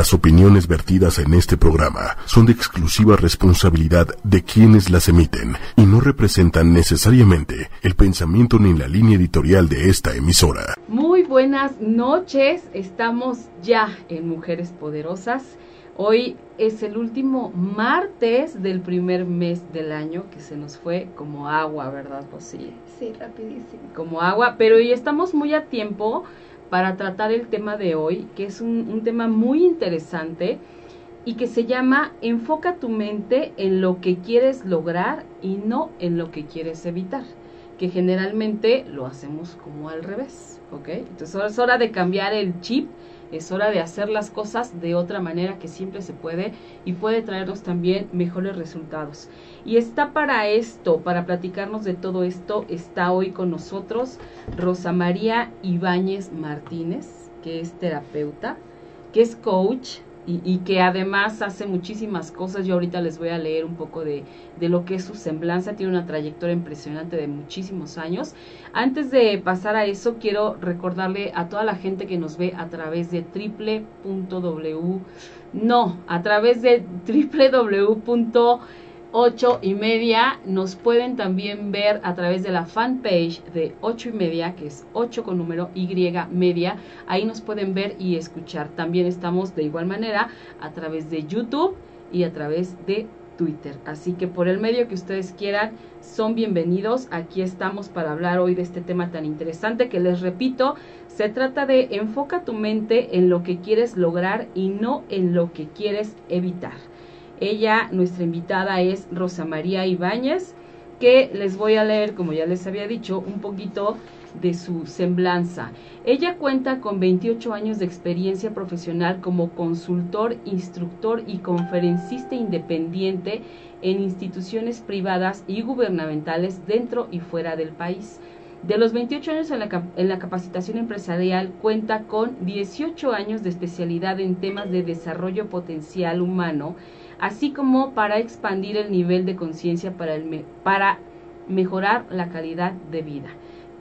Las opiniones vertidas en este programa son de exclusiva responsabilidad de quienes las emiten y no representan necesariamente el pensamiento ni la línea editorial de esta emisora. Muy buenas noches, estamos ya en Mujeres Poderosas. Hoy es el último martes del primer mes del año que se nos fue como agua, ¿verdad, Rosy? Sí, rapidísimo. Como agua, pero hoy estamos muy a tiempo para tratar el tema de hoy, que es un, tema muy interesante y que se llama Enfoca tu mente en lo que quieres lograr y no en lo que quieres evitar, que generalmente lo hacemos como al revés, ¿ok? Entonces es hora de cambiar el chip es hora de hacer las cosas de otra manera que siempre se puede y puede traernos también mejores resultados. Y está para esto, para platicarnos de todo esto, está hoy con nosotros Rosa María Ibáñez Martínez, que es terapeuta, que es coach, y, que además hace muchísimas cosas. Yo ahorita les voy a leer un poco de, de, lo que es su semblanza. Tiene una trayectoria impresionante de muchísimos años. Antes de pasar a eso, quiero recordarle a toda la gente que nos ve a través de triple.w, no, a través de www 8 y media. Nos pueden también ver a través de la fanpage de 8 y media, que es 8 con número Y media. Ahí nos pueden ver y escuchar. También estamos de igual manera a través de YouTube y a través de Twitter. Así que por el medio que ustedes quieran, son bienvenidos. Aquí estamos para hablar hoy de este tema tan interesante que les repito, se trata de enfoca tu mente en lo que quieres lograr y no en lo que quieres evitar. Ella, nuestra invitada es Rosa María Ibáñez, que les voy a leer, como ya les había dicho, un poquito de su semblanza. Ella cuenta con 28 años de experiencia profesional como consultor, instructor y conferencista independiente en instituciones privadas y gubernamentales dentro y fuera del país. De los 28 años en la, en la, capacitación empresarial, cuenta con 18 años de especialidad en temas de desarrollo potencial humano así como para expandir el nivel de conciencia para, para mejorar la calidad de vida.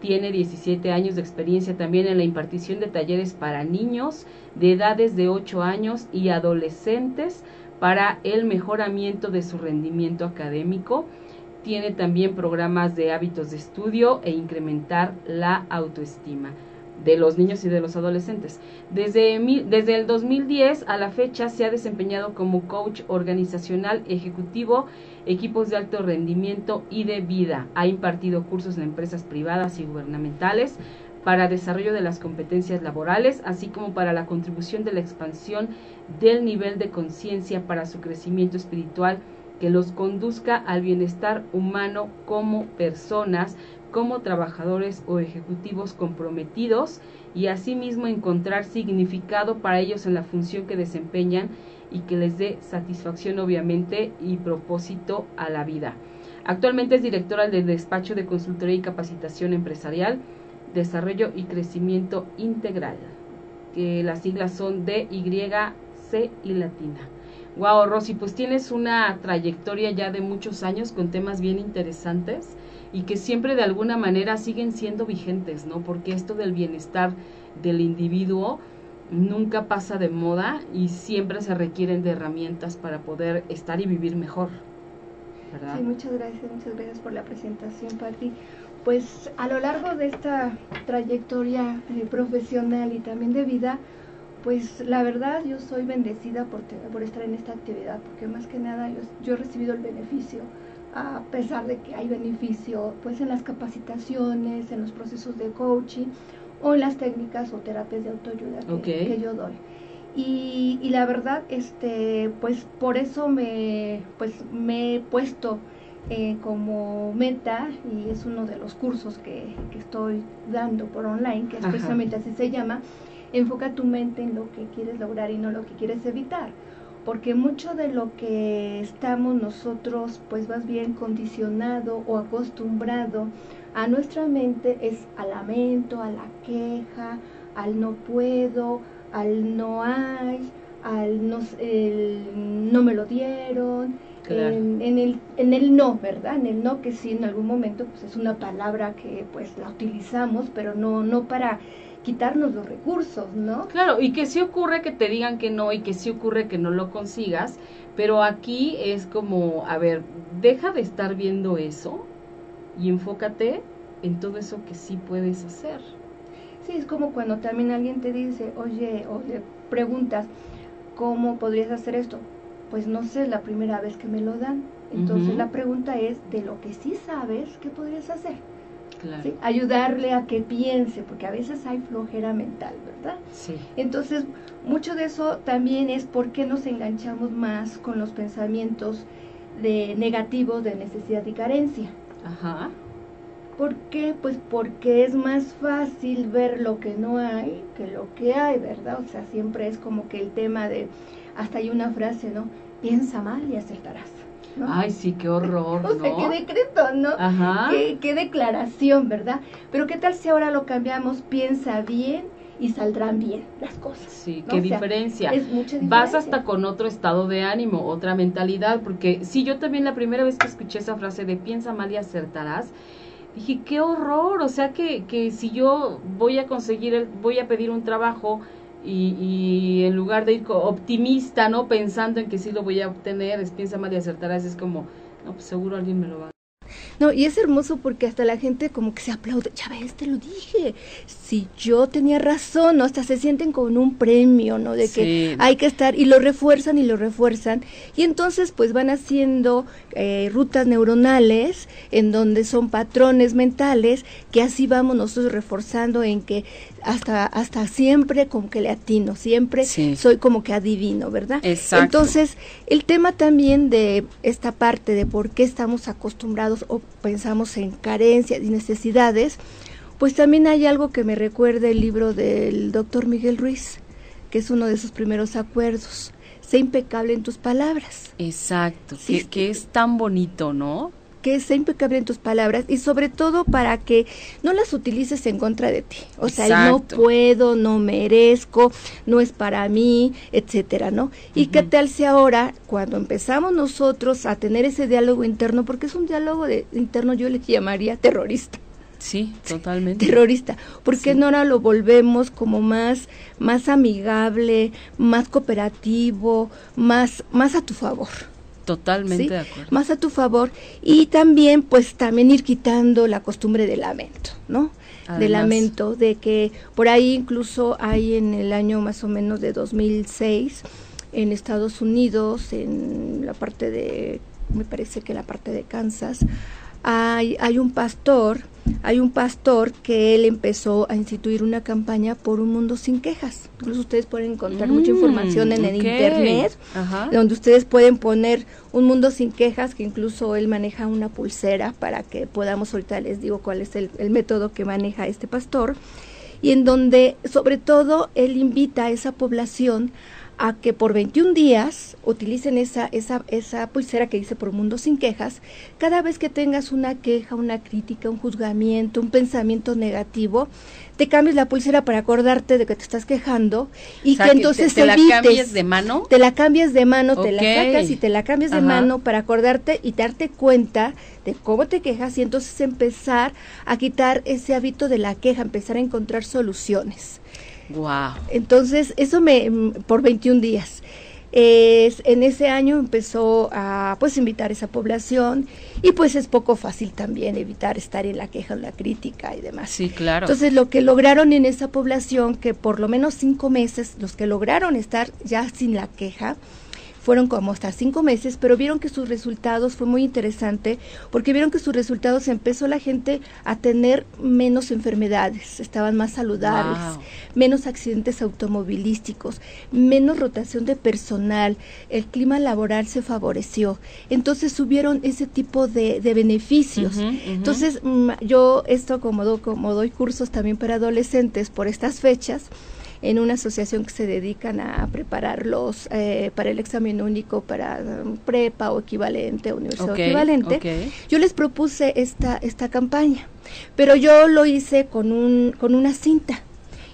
Tiene 17 años de experiencia también en la impartición de talleres para niños de edades de 8 años y adolescentes para el mejoramiento de su rendimiento académico. Tiene también programas de hábitos de estudio e incrementar la autoestima de los niños y de los adolescentes. Desde, desde el 2010 a la fecha se ha desempeñado como coach organizacional ejecutivo, equipos de alto rendimiento y de vida. Ha impartido cursos en empresas privadas y gubernamentales para desarrollo de las competencias laborales, así como para la contribución de la expansión del nivel de conciencia para su crecimiento espiritual que los conduzca al bienestar humano como personas, como trabajadores o ejecutivos comprometidos y asimismo encontrar significado para ellos en la función que desempeñan y que les dé satisfacción obviamente y propósito a la vida. Actualmente es directora del despacho de consultoría y capacitación empresarial, desarrollo y crecimiento integral, que las siglas son D, Y, C y latina. Wow, Rosy, pues tienes una trayectoria ya de muchos años con temas bien interesantes y que siempre de alguna manera siguen siendo vigentes, ¿no? Porque esto del bienestar del individuo nunca pasa de moda y siempre se requieren de herramientas para poder estar y vivir mejor. ¿verdad? Sí, muchas gracias, muchas gracias por la presentación, Patti. Pues a lo largo de esta trayectoria eh, profesional y también de vida, pues la verdad yo soy bendecida por, por estar en esta actividad, porque más que nada yo, yo he recibido el beneficio a pesar de que hay beneficio pues en las capacitaciones, en los procesos de coaching o en las técnicas o terapias de autoayuda que, yo doy. Y, y, la verdad, este, pues por eso me, pues, me he puesto eh, como meta, y es uno de los cursos que, que estoy dando por online, que es precisamente así se llama, enfoca tu mente en lo que quieres lograr y no lo que quieres evitar porque mucho de lo que estamos nosotros pues más bien condicionado o acostumbrado a nuestra mente es al lamento, a la queja, al no puedo, al no hay, al no, no me lo dieron, en, el, en el no, ¿verdad? En el no que sí en algún momento pues es una palabra que pues la utilizamos, pero no, no para quitarnos los recursos, ¿no? Claro, y que sí ocurre que te digan que no y que sí ocurre que no lo consigas, pero aquí es como, a ver, deja de estar viendo eso y enfócate en todo eso que sí puedes hacer. Sí, es como cuando también alguien te dice, oye, o le preguntas, ¿cómo podrías hacer esto? Pues no sé, es la primera vez que me lo dan. Entonces la pregunta es, de lo que sí sabes, ¿qué podrías hacer? Claro. Ayudarle a que piense, porque a veces hay flojera mental, ¿verdad? Sí. Entonces, mucho de eso también es por qué nos enganchamos más con los pensamientos de negativos de necesidad y carencia. Ajá. ¿Por qué? Pues porque es más fácil ver lo que no hay que lo que hay, ¿verdad? O sea, siempre es como que el tema de, hasta hay una frase, ¿no? Piensa mal y acertarás. Ay, sí, qué horror, ¿no? O sea, qué decreto, ¿no? Ajá. Qué, qué declaración, ¿verdad? Pero ¿qué tal si ahora lo cambiamos? Piensa bien y saldrán bien las cosas. Sí, qué diferencia. Es mucha diferencia. Vas hasta con otro estado de ánimo, otra mentalidad, porque sí, yo también la primera vez que escuché esa frase de piensa mal y acertarás, dije, qué horror, o sea que, que si yo voy a conseguir, el, voy a pedir un trabajo y, y en lugar de ir optimista, ¿no? Pensando en que sí lo voy a obtener, es piensa mal y acertarás, es como, no, pues seguro alguien me lo va a no, y es hermoso porque hasta la gente como que se aplaude, ya ves, te lo dije, si yo tenía razón, ¿no? Hasta se sienten con un premio, ¿no? De que hay que estar, y lo refuerzan y lo refuerzan, y entonces pues van haciendo eh, rutas neuronales en donde son patrones mentales que así vamos nosotros reforzando en que hasta hasta siempre como que le atino, siempre soy como que adivino, ¿verdad? Exacto. Entonces, el tema también de esta parte de por qué estamos acostumbrados o pensamos en carencias y necesidades, pues también hay algo que me recuerda el libro del doctor Miguel Ruiz, que es uno de sus primeros acuerdos. Sé impecable en tus palabras. Exacto, que, que es tan bonito, ¿no? Que sea impecable en tus palabras y sobre todo para que no las utilices en contra de ti. O sea, no puedo, no merezco, no es para mí, etcétera, ¿no? Y qué tal si ahora, cuando empezamos nosotros a tener ese diálogo interno, porque es un diálogo de, interno, yo le llamaría terrorista. Sí, totalmente. Terrorista. porque no ahora lo volvemos como más, más amigable, más cooperativo, más, más a tu favor? Totalmente de acuerdo. Más a tu favor y también pues también ir quitando la costumbre del lamento, ¿no? de lamento, de que por ahí incluso hay en el año más o menos de 2006 en Estados Unidos, en la parte de, me parece que la parte de Kansas, hay, hay un pastor hay un pastor que él empezó a instituir una campaña por un mundo sin quejas. Incluso ustedes pueden encontrar mucha mm, información en el internet, donde ustedes pueden poner un mundo sin quejas, que incluso él maneja una pulsera para que podamos, ahorita les digo cuál es el, el método que maneja este pastor, y en donde sobre todo él invita a esa población a que por 21 días utilicen esa, esa, esa pulsera que dice por mundo sin quejas, cada vez que tengas una queja, una crítica, un juzgamiento, un pensamiento negativo, te cambies la pulsera para acordarte de que te estás quejando y que, entonces te, te la cambies de mano. Te la cambies de mano, te la sacas y te la cambias de mano para acordarte y darte cuenta de cómo te quejas y entonces empezar a quitar ese hábito de la queja, empezar a encontrar soluciones. Wow. Entonces, eso me, mm, por 21 días. Es, en ese año empezó a pues invitar a esa población y pues es poco fácil también evitar estar en la queja, en la crítica y demás. Sí, claro. Entonces lo que lograron en esa población, que por lo menos cinco meses, los que lograron estar ya sin la queja, fueron como hasta cinco meses, pero vieron que sus resultados fue muy interesante porque vieron que sus resultados empezó la gente a tener menos enfermedades, estaban más saludables, menos accidentes automovilísticos, menos rotación de personal, el clima laboral se favoreció, entonces subieron ese tipo de, beneficios. Entonces mm, yo esto como, como doy cursos también para adolescentes por estas fechas, en una asociación que se dedican a prepararlos eh, para el examen único para um, prepa o equivalente, universidad equivalente, yo les propuse esta, esta campaña, pero yo lo hice con, un, con una cinta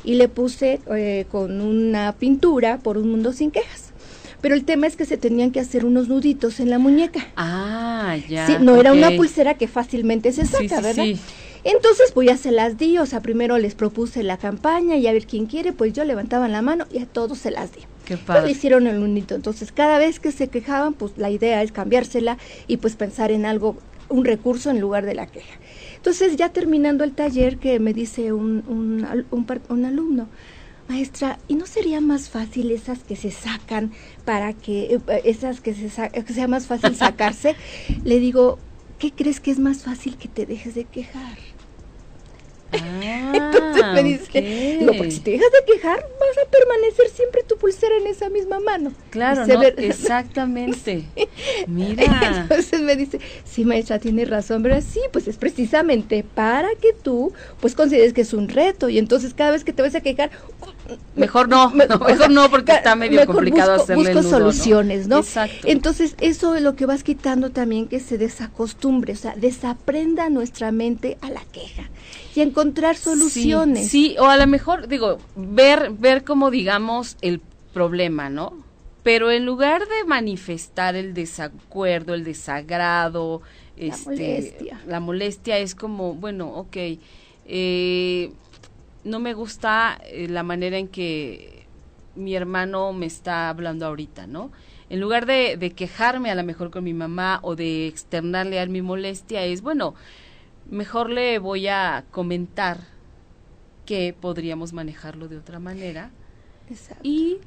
y le puse eh, con una pintura por un mundo sin quejas. Pero el tema es que se tenían que hacer unos nuditos en la muñeca. Ah, ya. Sí, no era una pulsera que fácilmente se saca, ¿verdad? Entonces, pues ya se las di, o sea, primero les propuse la campaña y a ver quién quiere, pues yo levantaban la mano y a todos se las di. Qué Pues padre. le hicieron el unito. Entonces, cada vez que se quejaban, pues la idea es cambiársela y pues pensar en algo, un recurso en lugar de la queja. Entonces, ya terminando el taller, que me dice un, un, un alumno, maestra, ¿y no sería más fácil esas que se sacan para que, eh, esas que, se sa- que sea más fácil sacarse? Le digo, ¿qué crees que es más fácil que te dejes de quejar? Ah, Entonces me dice, ok. digo, porque si te dejas de quejar, vas a permanecer siempre tu pulsera en esa misma mano. Claro, no, exactamente. Mira. Entonces me dice, sí, maestra, tiene razón, pero sí, pues es precisamente para que tú, pues consideres que es un reto y entonces cada vez que te vas a quejar, Mejor no, me- no, o mejor sea, no porque está medio mejor complicado busco, hacerle el busco soluciones, ¿no? Exacto. Entonces, eso es lo que vas quitando también que se desacostumbre, o sea, desaprenda nuestra mente a la queja y a encontrar soluciones. Sí, sí, o a lo mejor, digo, ver, ver como digamos el problema, ¿no? Pero en lugar de manifestar el desacuerdo, el desagrado, La este, molestia. la molestia es como, bueno, ok, eh, no me gusta eh, la manera en que mi hermano me está hablando ahorita, ¿no? En lugar de, de quejarme a lo mejor con mi mamá o de externarle a mi molestia, es, bueno, mejor le voy a comentar que podríamos manejarlo de otra manera Exacto. y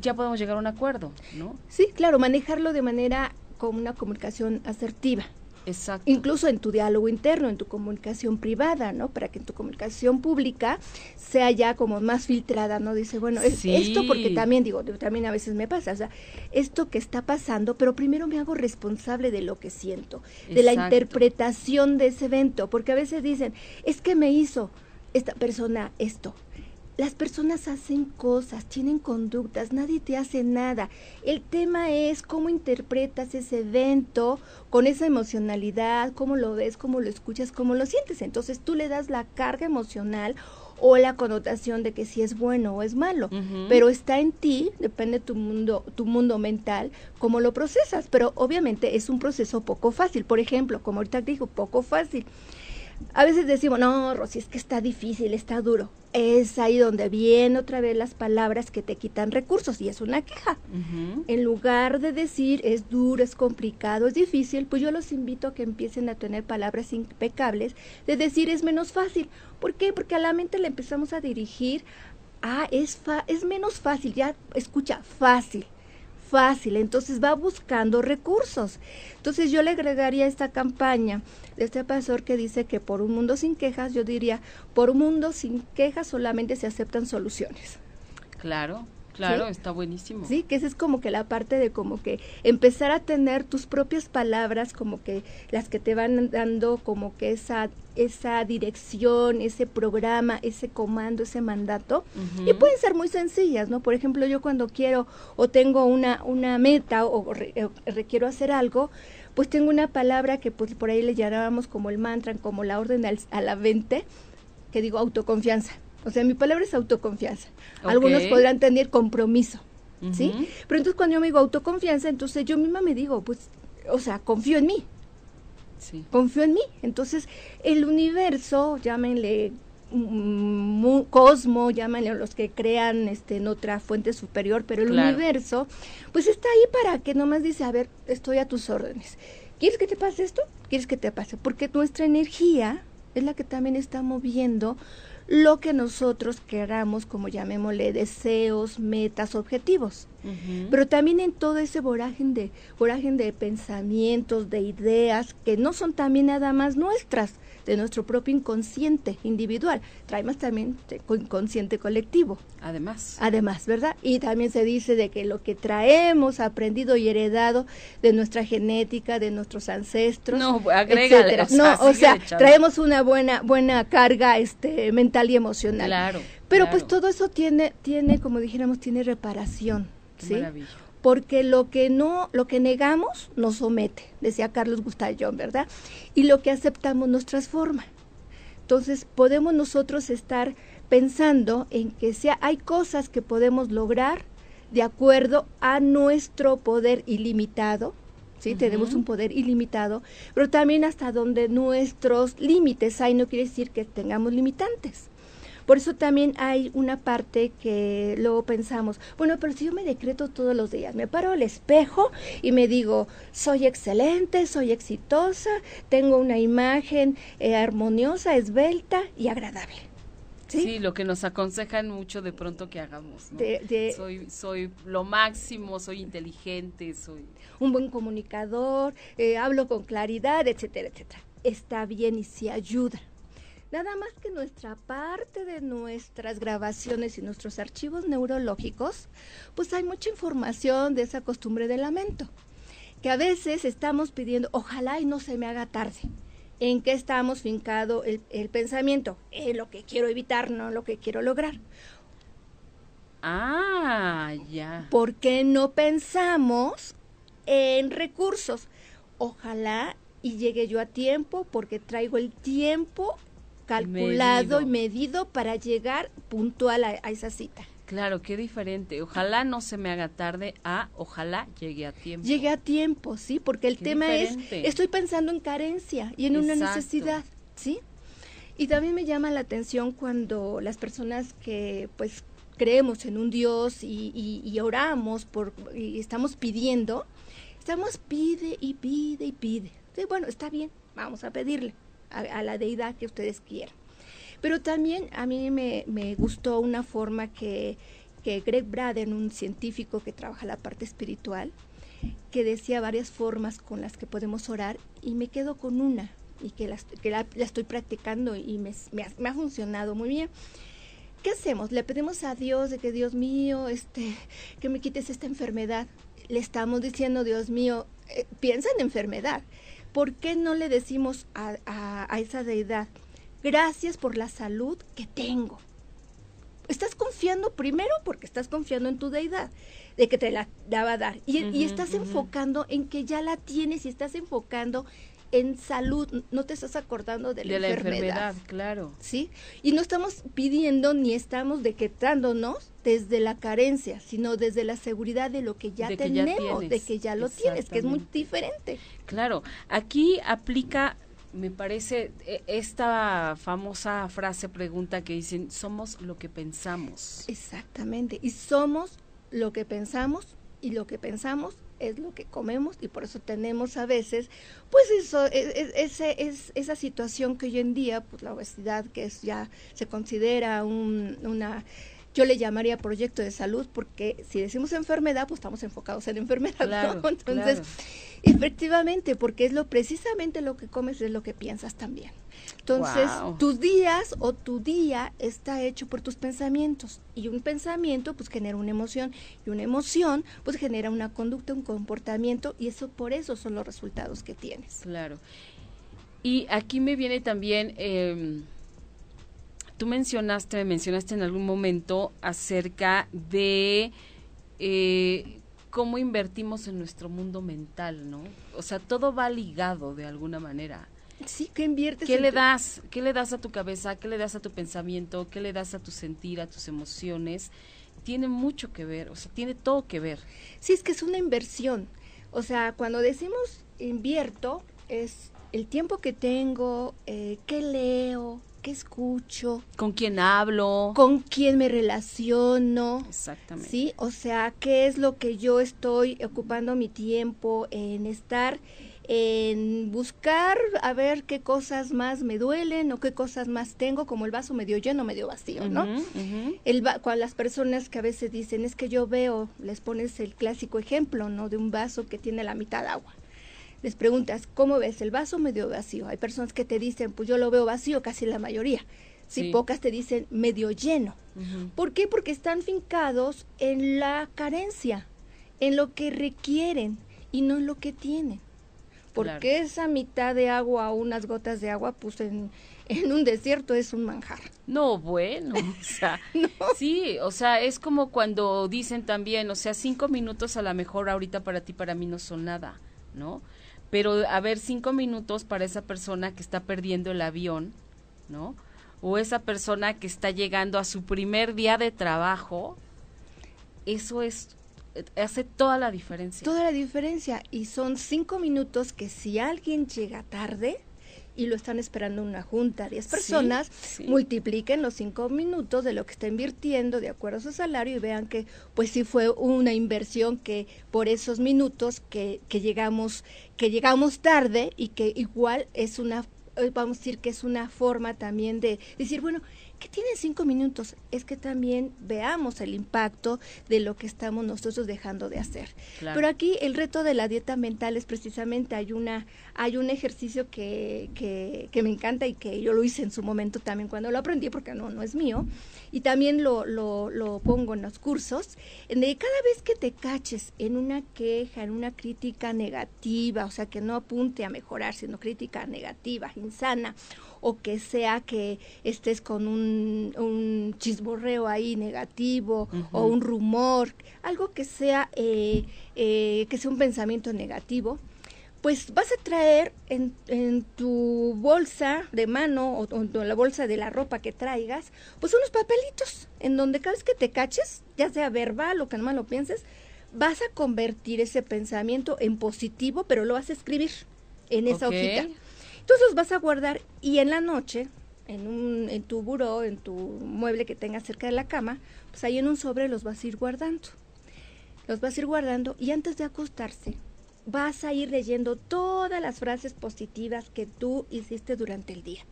ya podemos llegar a un acuerdo, ¿no? Sí, claro, manejarlo de manera con una comunicación asertiva. Exacto. incluso en tu diálogo interno, en tu comunicación privada, ¿no? Para que en tu comunicación pública sea ya como más filtrada, ¿no? Dice, bueno, es esto porque también digo, también a veces me pasa, o sea, esto que está pasando, pero primero me hago responsable de lo que siento, de la interpretación de ese evento, porque a veces dicen, es que me hizo esta persona esto. Las personas hacen cosas, tienen conductas, nadie te hace nada. El tema es cómo interpretas ese evento con esa emocionalidad, cómo lo ves, cómo lo escuchas, cómo lo sientes. Entonces tú le das la carga emocional o la connotación de que si es bueno o es malo. Pero está en ti, depende tu mundo, tu mundo mental, cómo lo procesas. Pero obviamente es un proceso poco fácil. Por ejemplo, como ahorita digo, poco fácil. A veces decimos, no, Rosy, es que está difícil, está duro. Es ahí donde vienen otra vez las palabras que te quitan recursos y es una queja. En lugar de decir es duro, es complicado, es difícil, pues yo los invito a que empiecen a tener palabras impecables de decir es menos fácil. ¿Por qué? Porque a la mente le empezamos a dirigir a es, fa es menos fácil, ya escucha, fácil fácil, entonces va buscando recursos. Entonces yo le agregaría esta campaña de este pastor que dice que por un mundo sin quejas, yo diría, por un mundo sin quejas solamente se aceptan soluciones. Claro, claro, ¿Sí? está buenísimo. Sí, que esa es como que la parte de como que empezar a tener tus propias palabras, como que las que te van dando como que esa esa dirección, ese programa, ese comando, ese mandato. Y pueden ser muy sencillas, ¿no? Por ejemplo, yo cuando quiero o tengo una, una meta o, re- o requiero hacer algo, pues tengo una palabra que pues por ahí le llamábamos como el mantra, como la orden al- a la 20, que digo autoconfianza. O sea, mi palabra es autoconfianza. Algunos podrán tener compromiso, ¿sí? Pero entonces cuando yo me digo autoconfianza, entonces yo misma me digo, pues, o sea, confío en mí, Sí. confío en mí. Entonces, el universo, llámenle mm, cosmo, llámenle los que crean este, en otra fuente superior, pero el Claro. universo, pues está ahí para que nomás dice, a ver, estoy a tus órdenes. ¿Quieres que te pase esto? ¿Quieres que te pase? Porque nuestra energía es la que también está moviendo lo que nosotros queramos, como llamémosle, deseos, metas, objetivos. Pero también en todo ese voragen de, voragen de pensamientos, de ideas, que no son también nada más nuestras, de nuestro propio inconsciente individual, traemos también co- inconsciente colectivo, Además. además, ¿verdad? Y también se dice de que lo que traemos aprendido y heredado de nuestra genética, de nuestros ancestros, No, agrégale, o sea, no, o sea, echando. traemos una buena buena carga este mental y emocional. Claro. Pero claro. pues todo eso tiene tiene como dijéramos tiene reparación, Qué ¿sí? maravilla. Porque lo que no, lo que negamos nos somete, decía Carlos Gustallón, ¿verdad? Y lo que aceptamos nos transforma. Entonces podemos nosotros estar pensando en que sea, hay cosas que podemos lograr de acuerdo a nuestro poder ilimitado, ¿sí? Tenemos un poder ilimitado, pero también hasta donde nuestros límites hay, no quiere decir que tengamos limitantes. Por eso también hay una parte que luego pensamos, bueno, pero si yo me decreto todos los días, me paro al espejo y me digo, soy excelente, soy exitosa, tengo una imagen eh, armoniosa, esbelta y agradable. ¿Sí? lo que nos aconsejan mucho de pronto que hagamos. soy, soy lo máximo, soy inteligente, soy... Un buen comunicador, eh, hablo con claridad, etcétera, etcétera. Está bien y sí ayuda. Nada más que nuestra parte de nuestras grabaciones y nuestros archivos neurológicos, pues hay mucha información de esa costumbre de lamento, que a veces estamos pidiendo, ojalá y no se me haga tarde en qué estamos fincado el, pensamiento, en lo que quiero evitar, no lo que quiero lograr. Ah, ya. ¿Por qué no pensamos en recursos? Ojalá y llegue yo a tiempo porque traigo el tiempo calculado y medido para llegar puntual a esa cita. Claro, qué diferente. Ojalá no se me haga tarde a ojalá llegue a tiempo. Llegue a tiempo, sí, porque el tema es, estoy pensando en carencia y en una necesidad, ¿sí? Y también me llama la atención cuando las personas que pues creemos en un Dios y, oramos por, y estamos pidiendo, estamos pide y pide y pide. Sí, bueno, está bien, vamos a pedirle a la deidad que ustedes quieran. Pero también a mí me, gustó una forma que, Greg Braden, un científico que trabaja la parte espiritual, que decía varias formas con las que podemos orar y me quedo con una y que la, estoy practicando y me, me, ha, funcionado muy bien. ¿Qué hacemos? Le pedimos a Dios de que Dios mío, este, que me quites esta enfermedad. Le estamos diciendo, Dios mío, eh, piensa en enfermedad. ¿Por qué no le decimos a, a esa deidad? Gracias por la salud que tengo. Estás confiando primero porque estás confiando en tu deidad, de que te la, va a dar. Y, estás enfocando en que ya la tienes y estás enfocando en salud, no te estás acordando de la, de enfermedad. La enfermedad, claro. ¿Sí? Y no estamos pidiendo ni estamos decretándonos desde la carencia, sino desde la seguridad de lo que ya tenemos, de que ya lo tienes, que es muy diferente. Claro, aquí aplica me parece e, esta famosa frase pregunta que dicen somos lo que pensamos. Exactamente, y somos lo que pensamos y lo que pensamos es lo que comemos y por eso tenemos a veces pues eso e, e, ese es, esa situación que hoy en día pues la obesidad que es ya se considera un, una yo le llamaría proyecto de salud porque si decimos enfermedad, pues estamos enfocados en enfermedad, Entonces, efectivamente, porque es lo precisamente lo que comes es lo que piensas también. Entonces, tus días o tu día está hecho por tus pensamientos y un pensamiento pues genera una emoción y una emoción pues genera una conducta, un comportamiento y eso por eso son los resultados que tienes. Claro. Y aquí me viene también eh, tú mencionaste, me mencionaste en algún momento acerca de eh, cómo invertimos en nuestro mundo mental, ¿no? O sea, todo va ligado de alguna manera. Sí, ¿qué inviertes? ¿Qué le das? ¿Qué le das a tu cabeza? ¿Qué le das a tu pensamiento? ¿Qué le das a tu sentir, a tus emociones? Tiene mucho que ver, o sea, tiene todo que ver. Sí, es que es una inversión. O sea, cuando decimos invierto, es el tiempo que tengo, eh, qué leo, qué escucho, con quién hablo, con quién me relaciono. Exactamente. Sí, o sea, qué es lo que yo estoy ocupando mi tiempo en estar en buscar a ver qué cosas más me duelen o qué cosas más tengo, como el vaso medio lleno, medio vacío, ¿no? el con las personas que a veces dicen, es que yo veo, les pones el clásico ejemplo, ¿no? De un vaso que tiene la mitad agua les preguntas, ¿cómo ves el vaso medio vacío? Hay personas que te dicen, pues yo lo veo vacío, casi la mayoría. Si pocas te dicen medio lleno. ¿Por qué? Porque están fincados en la carencia, en lo que requieren y no en lo que tienen. Porque esa mitad de agua o unas gotas de agua, pues en, en un desierto es un manjar. No, bueno, o sea, sí, o sea, es como cuando dicen también, o sea, cinco minutos a lo mejor ahorita para ti, para mí no son nada, ¿no? Pero a ver cinco minutos para esa persona que está perdiendo el avión, ¿no? O esa persona que está llegando a su primer día de trabajo, eso es hace toda la diferencia. Toda la diferencia. Y son cinco minutos que si alguien llega tarde, y lo están esperando una junta, 10 personas, multipliquen los 5 minutos de lo que está invirtiendo de acuerdo a su salario y vean que pues sí fue una inversión que por esos minutos que, que llegamos que llegamos tarde y que igual es una eh, vamos a decir que es una forma también de decir, bueno, que tienen cinco minutos, es que también veamos el impacto de lo que estamos nosotros dejando de hacer. Pero aquí el reto de la dieta mental es precisamente hay una hay un ejercicio que, que, que, me encanta y que yo lo hice en su momento también cuando lo aprendí porque no no es mío y también lo, lo, lo pongo en los cursos en de cada vez que te caches en una queja en una crítica negativa o sea que no apunte a mejorar sino crítica negativa insana o que sea que estés con un, un chisborreo ahí negativo o un rumor, algo que sea, eh, eh, que sea un pensamiento negativo, pues vas a traer en, en, tu bolsa de mano o, en la bolsa de la ropa que traigas, pues unos papelitos en donde cada vez que te caches, ya sea verbal o que nomás lo pienses, vas a convertir ese pensamiento en positivo, pero lo vas a escribir en esa hojita. Entonces los vas a guardar y en la noche, en, un, en tu buró, en tu mueble que tengas cerca de la cama, pues ahí en un sobre los vas a ir guardando. Los vas a ir guardando y antes de acostarse vas a ir leyendo todas las frases positivas que tú hiciste durante el día.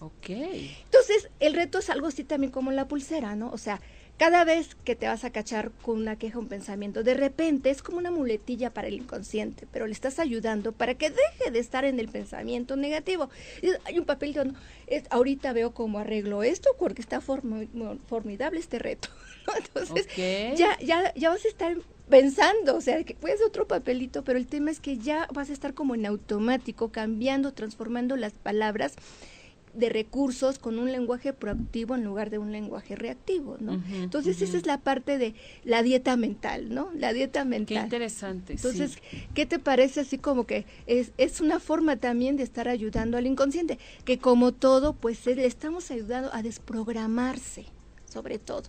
Ok. Entonces, el reto es algo así también como la pulsera, ¿no? O sea, cada vez que te vas a cachar con una queja, un pensamiento, de repente es como una muletilla para el inconsciente, pero le estás ayudando para que deje de estar en el pensamiento negativo. Hay un papel donde ahorita veo cómo arreglo esto porque está formidable este reto. Entonces, ya, ya, ya vas a estar pensando, o sea, que puede ser otro papelito, pero el tema es que ya vas a estar como en automático, cambiando, transformando las palabras de recursos con un lenguaje proactivo en lugar de un lenguaje reactivo, ¿no? Entonces esa es la parte de la dieta mental, ¿no? La dieta mental. Qué interesante. Entonces, ¿qué te parece así como que es, es una forma también de estar ayudando al inconsciente, que como todo, pues le estamos ayudando a desprogramarse sobre todo,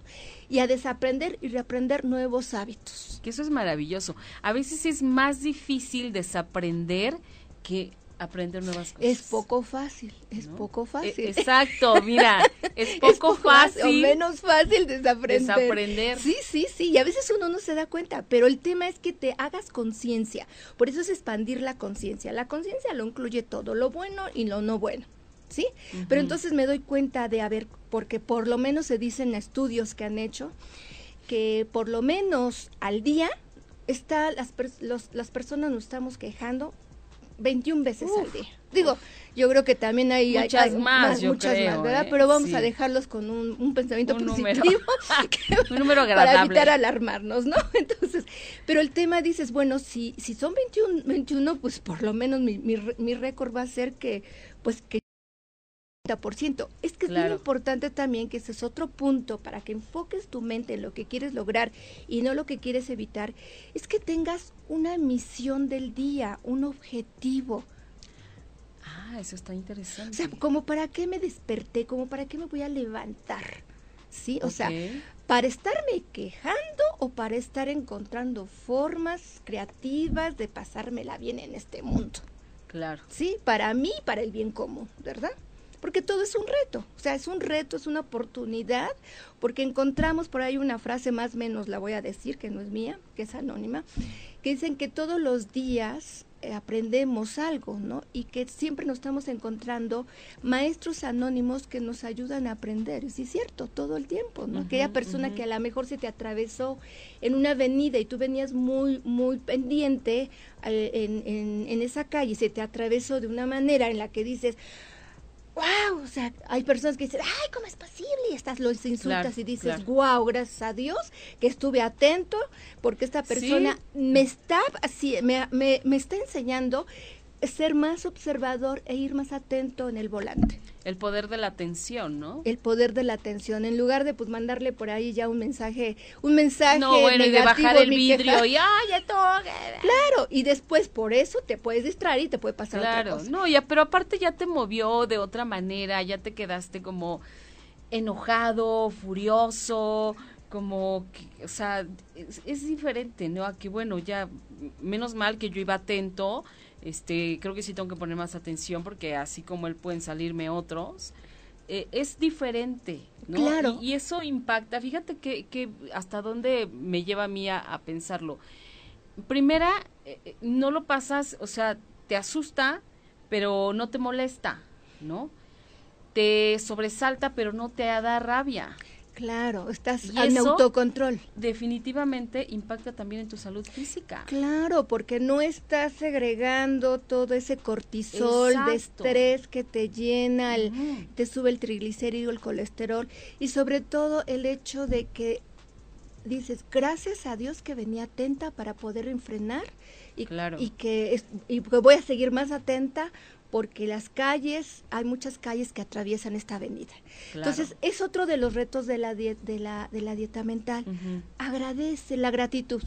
y a desaprender y reaprender nuevos hábitos. Que eso es maravilloso. A veces es más difícil desaprender que aprender nuevas cosas. Es poco fácil, es poco e, fácil. exacto, mira, es poco, fácil. O menos fácil desaprender. Desaprender. Sí, sí, sí, y a veces uno no se da cuenta, pero el tema es que te hagas conciencia. Por eso es expandir la conciencia. La conciencia lo incluye todo, lo bueno y lo no bueno. ¿Sí? Pero entonces me doy cuenta de, a ver, porque por lo menos se dicen estudios que han hecho, que por lo menos al día está las, las personas nos estamos quejando 21 veces al día. Digo, yo creo que también hay muchas más, muchas más, ¿verdad? ¿eh? Pero vamos a dejarlos con un, pensamiento positivo un número para evitar alarmarnos, ¿no? Entonces, pero el tema dices, bueno, si si son 21 21, pues por lo menos mi mi, mi récord va a ser que pues que es que es muy importante también que ese es otro punto para que enfoques tu mente en lo que quieres lograr y no lo que quieres evitar, es que tengas una misión del día, un objetivo. Ah, eso está interesante. O sea, como para qué me desperté, como para qué me voy a levantar. ¿Sí? O sea, para estarme quejando o para estar encontrando formas creativas de pasármela bien en este mundo. Claro. Sí, para mí, para el bien común, ¿verdad? Porque todo es un reto, o sea, es un reto, es una oportunidad, porque encontramos por ahí una frase más o menos, la voy a decir, que no es mía, que es anónima, que dicen que todos los días eh, aprendemos algo, ¿no? Y que siempre nos estamos encontrando maestros anónimos que nos ayudan a aprender. Y sí, es cierto, todo el tiempo, ¿no? Aquella persona que a lo mejor se te atravesó en una avenida y tú venías muy, muy pendiente eh, en, en, en esa calle y se te atravesó de una manera en la que dices, wow, o sea, hay personas que dicen, ay, ¿cómo es posible? Y estás, los insultas y dices, wow, gracias a Dios que estuve atento porque esta persona me está así, me, me, me está enseñando ser más observador e ir más atento en el volante. El poder de la atención, ¿no? El poder de la atención, en lugar de pues mandarle por ahí ya un mensaje, un mensaje No, bueno, y de bajar el vidrio y ay, ya toque. Claro, y después por eso te puedes distraer y te puede pasar claro, otra cosa. no, ya, pero aparte ya te movió de otra manera, ya te quedaste como enojado, furioso, como, que, o sea, es, diferente, ¿no? A que, bueno, ya, menos mal que yo iba atento, este, creo que sí tengo que poner más atención porque así como él pueden salirme otros, eh, es diferente, ¿no? Claro. Y, eso impacta, fíjate que, que, hasta dónde me lleva a mí a, pensarlo. Primera, eh, eh, no lo pasas, o sea, te asusta, pero no te molesta, ¿no? Te sobresalta, pero no te da rabia. Claro, estás en autocontrol. Definitivamente impacta también en tu salud física. Claro, porque no estás segregando todo ese cortisol de estrés que te llena, te sube el triglicérido, el colesterol y sobre todo el hecho de que dices, gracias a Dios que venía atenta para poder enfrenar y, y que y voy a seguir más atenta porque las calles, hay muchas calles que atraviesan esta avenida. Entonces, es otro de los retos de la, de la, de la dieta mental. Agradece la gratitud.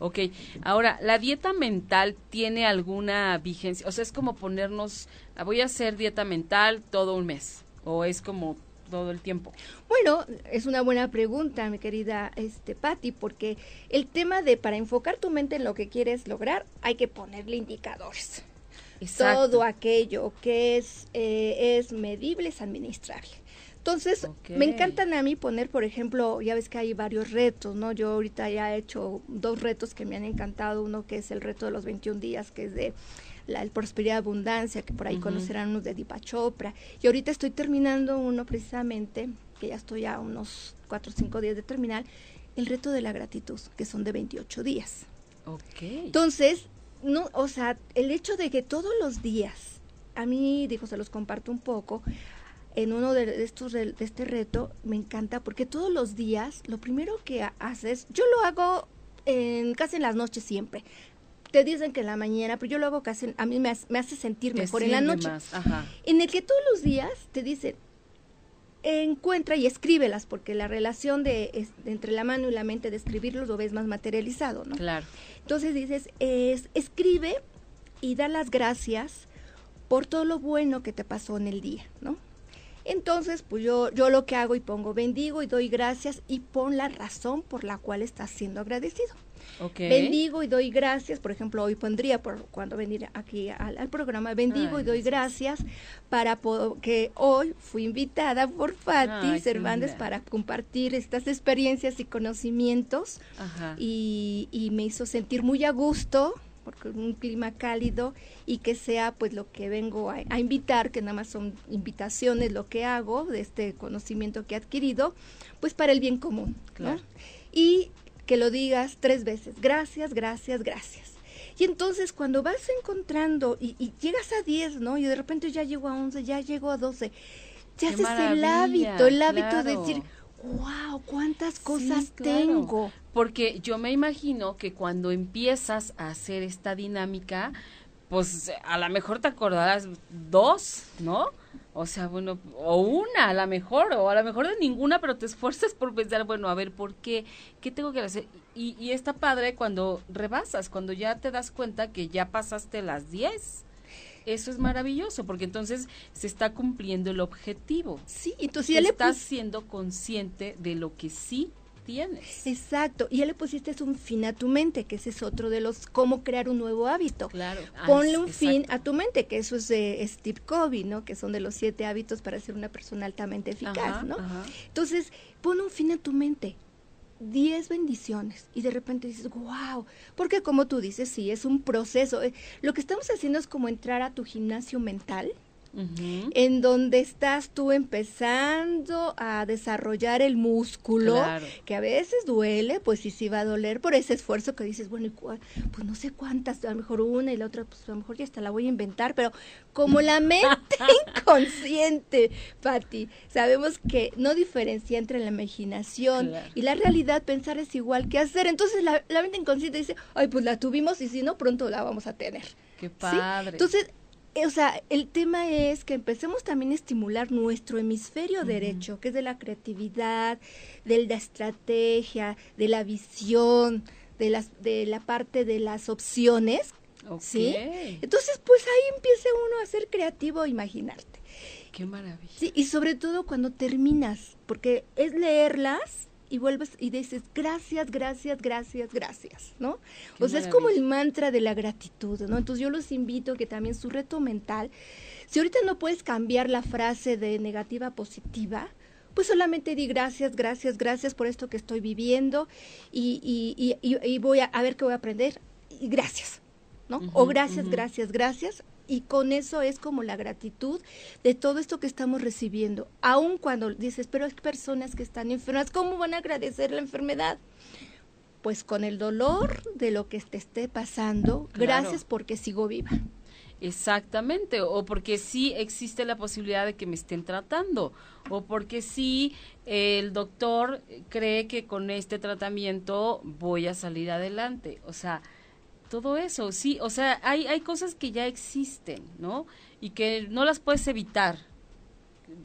Ok, ahora, ¿la dieta mental tiene alguna vigencia? O sea, es como ponernos, ah, voy a hacer dieta mental todo un mes, o es como todo el tiempo? Bueno, es una buena pregunta, mi querida este Patti, porque el tema de para enfocar tu mente en lo que quieres lograr, hay que ponerle indicadores todo aquello que es, eh, es medible es administrable. Entonces, me encantan a mí poner, por ejemplo, ya ves que hay varios retos, ¿no? Yo ahorita ya he hecho dos retos que me han encantado, uno que es el reto de los 21 días, que es de la el prosperidad abundancia, que por ahí conocerán unos de Dipa Chopra, y ahorita estoy terminando uno precisamente, que ya estoy a unos 4 o 5 días de terminar, el reto de la gratitud, que son de 28 días. Ok. Entonces, no, o sea, el hecho de que todos los días, a mí, digo, se los comparto un poco, en uno de estos de este reto me encanta porque todos los días lo primero que haces, yo lo hago en, casi en las noches siempre. Te dicen que en la mañana, pero yo lo hago casi, a mí me hace, me hace sentir mejor en la noche. En el que todos los días te dicen, encuentra y escríbelas, porque la relación de, entre la mano y la mente de escribirlos lo ves más materializado, ¿no? Claro. Entonces dices, es, escribe y da las gracias por todo lo bueno que te pasó en el día, ¿no? Entonces, pues yo, yo lo que hago y pongo bendigo y doy gracias y pon la razón por la cual estás siendo agradecido. Bendigo y doy gracias, por ejemplo, hoy pondría, por cuando venir aquí al, programa, bendigo y doy gracias. para que hoy fui invitada por Fati Cervantes para compartir estas experiencias y conocimientos y, y me hizo sentir muy a gusto porque un clima cálido y que sea pues lo que vengo a, invitar, que nada más son invitaciones lo que hago de este conocimiento que he adquirido, pues para el bien común. Y que lo digas tres veces. Gracias, gracias, gracias. Y entonces cuando vas encontrando y, llegas a 10, ¿no? Y de repente ya llego a 11, ya llego a 12, ya haces el hábito, el hábito de decir, wow, cuántas cosas tengo. Porque yo me imagino que cuando empiezas a hacer esta dinámica, pues a lo mejor te acordarás dos, ¿no? O sea, bueno, o una a lo mejor, o a lo mejor de ninguna, pero te esfuerzas por pensar, bueno, a ver, ¿por qué? ¿Qué tengo que hacer? Y, y está padre cuando rebasas, cuando ya te das cuenta que ya pasaste las 10. Eso es maravilloso, porque entonces se está cumpliendo el objetivo. Sí, entonces ya le estás siendo consciente de lo que sí tienes. Exacto, y ya le pusiste un fin a tu mente, que ese es otro de los cómo crear un nuevo hábito. Claro. Ah, Ponle un fin a tu mente, que eso es de Steve Covey, ¿no? Que son de los siete hábitos para ser una persona altamente eficaz, ¿no? Entonces, pon un fin a tu mente. Diez bendiciones y de repente dices, wow, porque como tú dices, sí, es un proceso. Eh, lo que estamos haciendo es como entrar a tu gimnasio mental, en donde estás tú empezando a desarrollar el músculo, que a veces duele, pues sí, sí va a doler por ese esfuerzo que dices, bueno, pues no sé cuántas, a lo mejor una y la otra, pues a lo mejor ya hasta la voy a inventar, pero como la mente inconsciente, Patti, sabemos que no diferencia entre la imaginación y la realidad, pensar es igual que hacer, entonces la, mente inconsciente dice, ay, pues la tuvimos y si no, pronto la vamos a tener. Qué padre. Entonces, o sea, el tema es que empecemos también a estimular nuestro hemisferio derecho, que es de la creatividad, de la estrategia, de la visión, de las de la parte de las opciones, ¿sí? Entonces, pues ahí empieza uno a ser creativo, a imaginarte. Qué maravilla. Sí, y sobre todo cuando terminas, porque es leerlas y vuelves y dices gracias, gracias, gracias, gracias, ¿no? o sea, es como el mantra de la gratitud, ¿no? Entonces yo los invito a que también su reto mental, si ahorita no puedes cambiar la frase de negativa a positiva, pues solamente di gracias, gracias, gracias por esto que estoy viviendo y, y, y, voy a, ver qué voy a aprender y gracias, ¿no? o gracias, gracias, gracias y con eso es como la gratitud de todo esto que estamos recibiendo. Aun cuando dices, pero hay personas que están enfermas, ¿cómo van a agradecer la enfermedad? Pues con el dolor de lo que te esté pasando, gracias porque sigo viva. Exactamente, o porque sí existe la posibilidad de que me estén tratando, o porque sí el doctor cree que con este tratamiento voy a salir adelante. O sea, todo eso, sí, o sea, hay, hay cosas que ya existen, ¿no? Y que no las puedes evitar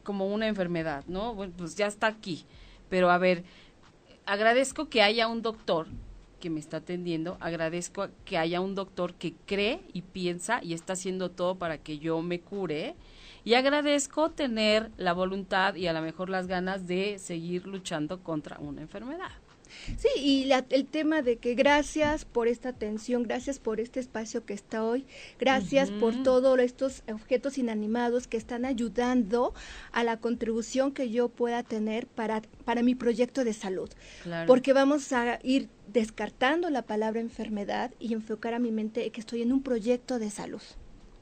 como una enfermedad, ¿no? Bueno, pues ya está aquí. Pero a ver, agradezco que haya un doctor que me está atendiendo, agradezco que haya un doctor que cree y piensa y está haciendo todo para que yo me cure. Y agradezco tener la voluntad y a lo mejor las ganas de seguir luchando contra una enfermedad. Sí, y el tema de que gracias por esta atención, gracias por este espacio que está hoy, gracias por todos estos objetos inanimados que están ayudando a la contribución que yo pueda tener para, para mi proyecto de salud. Porque vamos a ir descartando la palabra enfermedad y enfocar a mi mente que estoy en un proyecto de salud.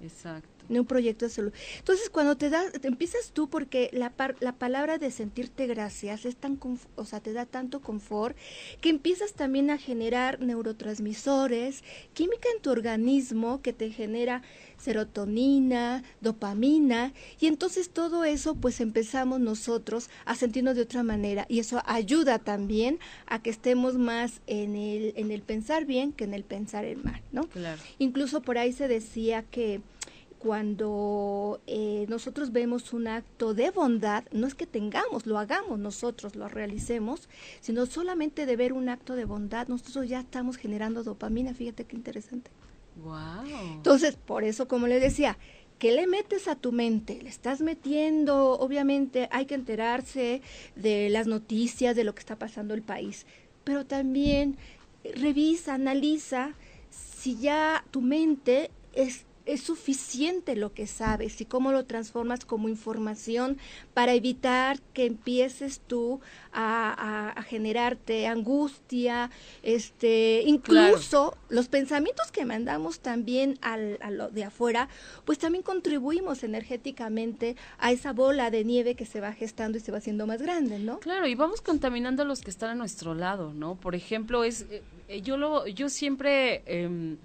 Exacto en un proyecto de salud. Entonces, cuando te das, te empiezas tú, porque la, la palabra de sentirte gracias es tan, o sea, te da tanto confort, que empiezas también a generar neurotransmisores, química en tu organismo que te genera serotonina, dopamina, y entonces todo eso, pues empezamos nosotros a sentirnos de otra manera, y eso ayuda también a que estemos más en el, en el pensar bien que en el pensar el mal, ¿no? Claro. Incluso por ahí se decía que cuando eh, nosotros vemos un acto de bondad, no es que tengamos, lo hagamos nosotros, lo realicemos, sino solamente de ver un acto de bondad, nosotros ya estamos generando dopamina, fíjate qué interesante. Wow. Entonces, por eso, como le decía, ¿qué le metes a tu mente? Le estás metiendo, obviamente hay que enterarse de las noticias, de lo que está pasando el país, pero también revisa, analiza si ya tu mente es es suficiente lo que sabes y cómo lo transformas como información para evitar que empieces tú a, generarte angustia, este, incluso los pensamientos que mandamos también al, a lo de afuera, pues también contribuimos energéticamente a esa bola de nieve que se va gestando y se va haciendo más grande, ¿no? Claro, y vamos contaminando a los que están a nuestro lado, ¿no? Por ejemplo, es eh, yo lo yo siempre eh,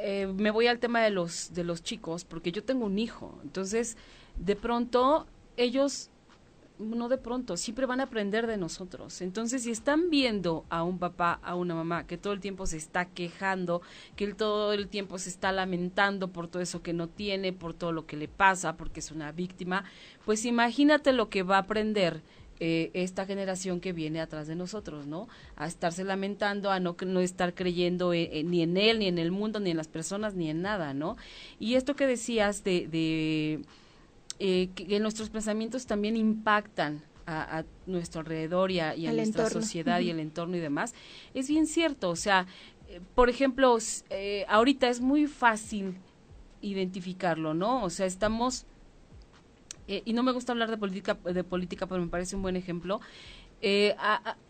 eh, me voy al tema de los, de los chicos, porque yo tengo un hijo. Entonces, de pronto, ellos, no de pronto, siempre van a aprender de nosotros. Entonces, si están viendo a un papá, a una mamá, que todo el tiempo se está quejando, que él todo el tiempo se está lamentando por todo eso que no tiene, por todo lo que le pasa, porque es una víctima, pues imagínate lo que va a aprender eh, esta generación que viene atrás de nosotros, ¿no? A estarse lamentando, a no, no estar creyendo e, ni en él, ni en el mundo, ni en las personas, ni en nada, ¿no? Y esto que decías de, de eh, que, nuestros pensamientos también impactan a, nuestro alrededor y a, nuestra sociedad y el entorno y demás, es bien cierto, o sea, eh, por ejemplo, ahorita es muy fácil identificarlo, ¿no? O sea, estamos eh, y no me gusta hablar de política, de política, pero me parece un buen ejemplo. Eh,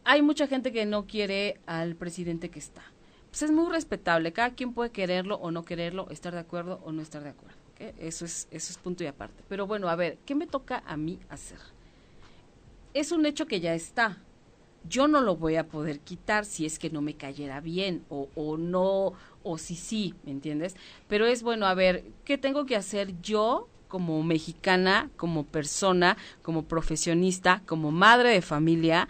hay mucha gente que no quiere al presidente que está. Pues es muy respetable, cada quien puede quererlo o no quererlo, estar de acuerdo o no estar de acuerdo. Eso, es, eso es punto y aparte. Pero bueno, a ver, ¿qué me toca a mí hacer? Es un hecho que ya está. Yo no lo voy a poder quitar si es que no me cayera bien o, o no, o si sí, ¿me entiendes? Pero es bueno, a ver, ¿qué tengo que hacer yo como mexicana, como persona, como profesionista, como madre de familia,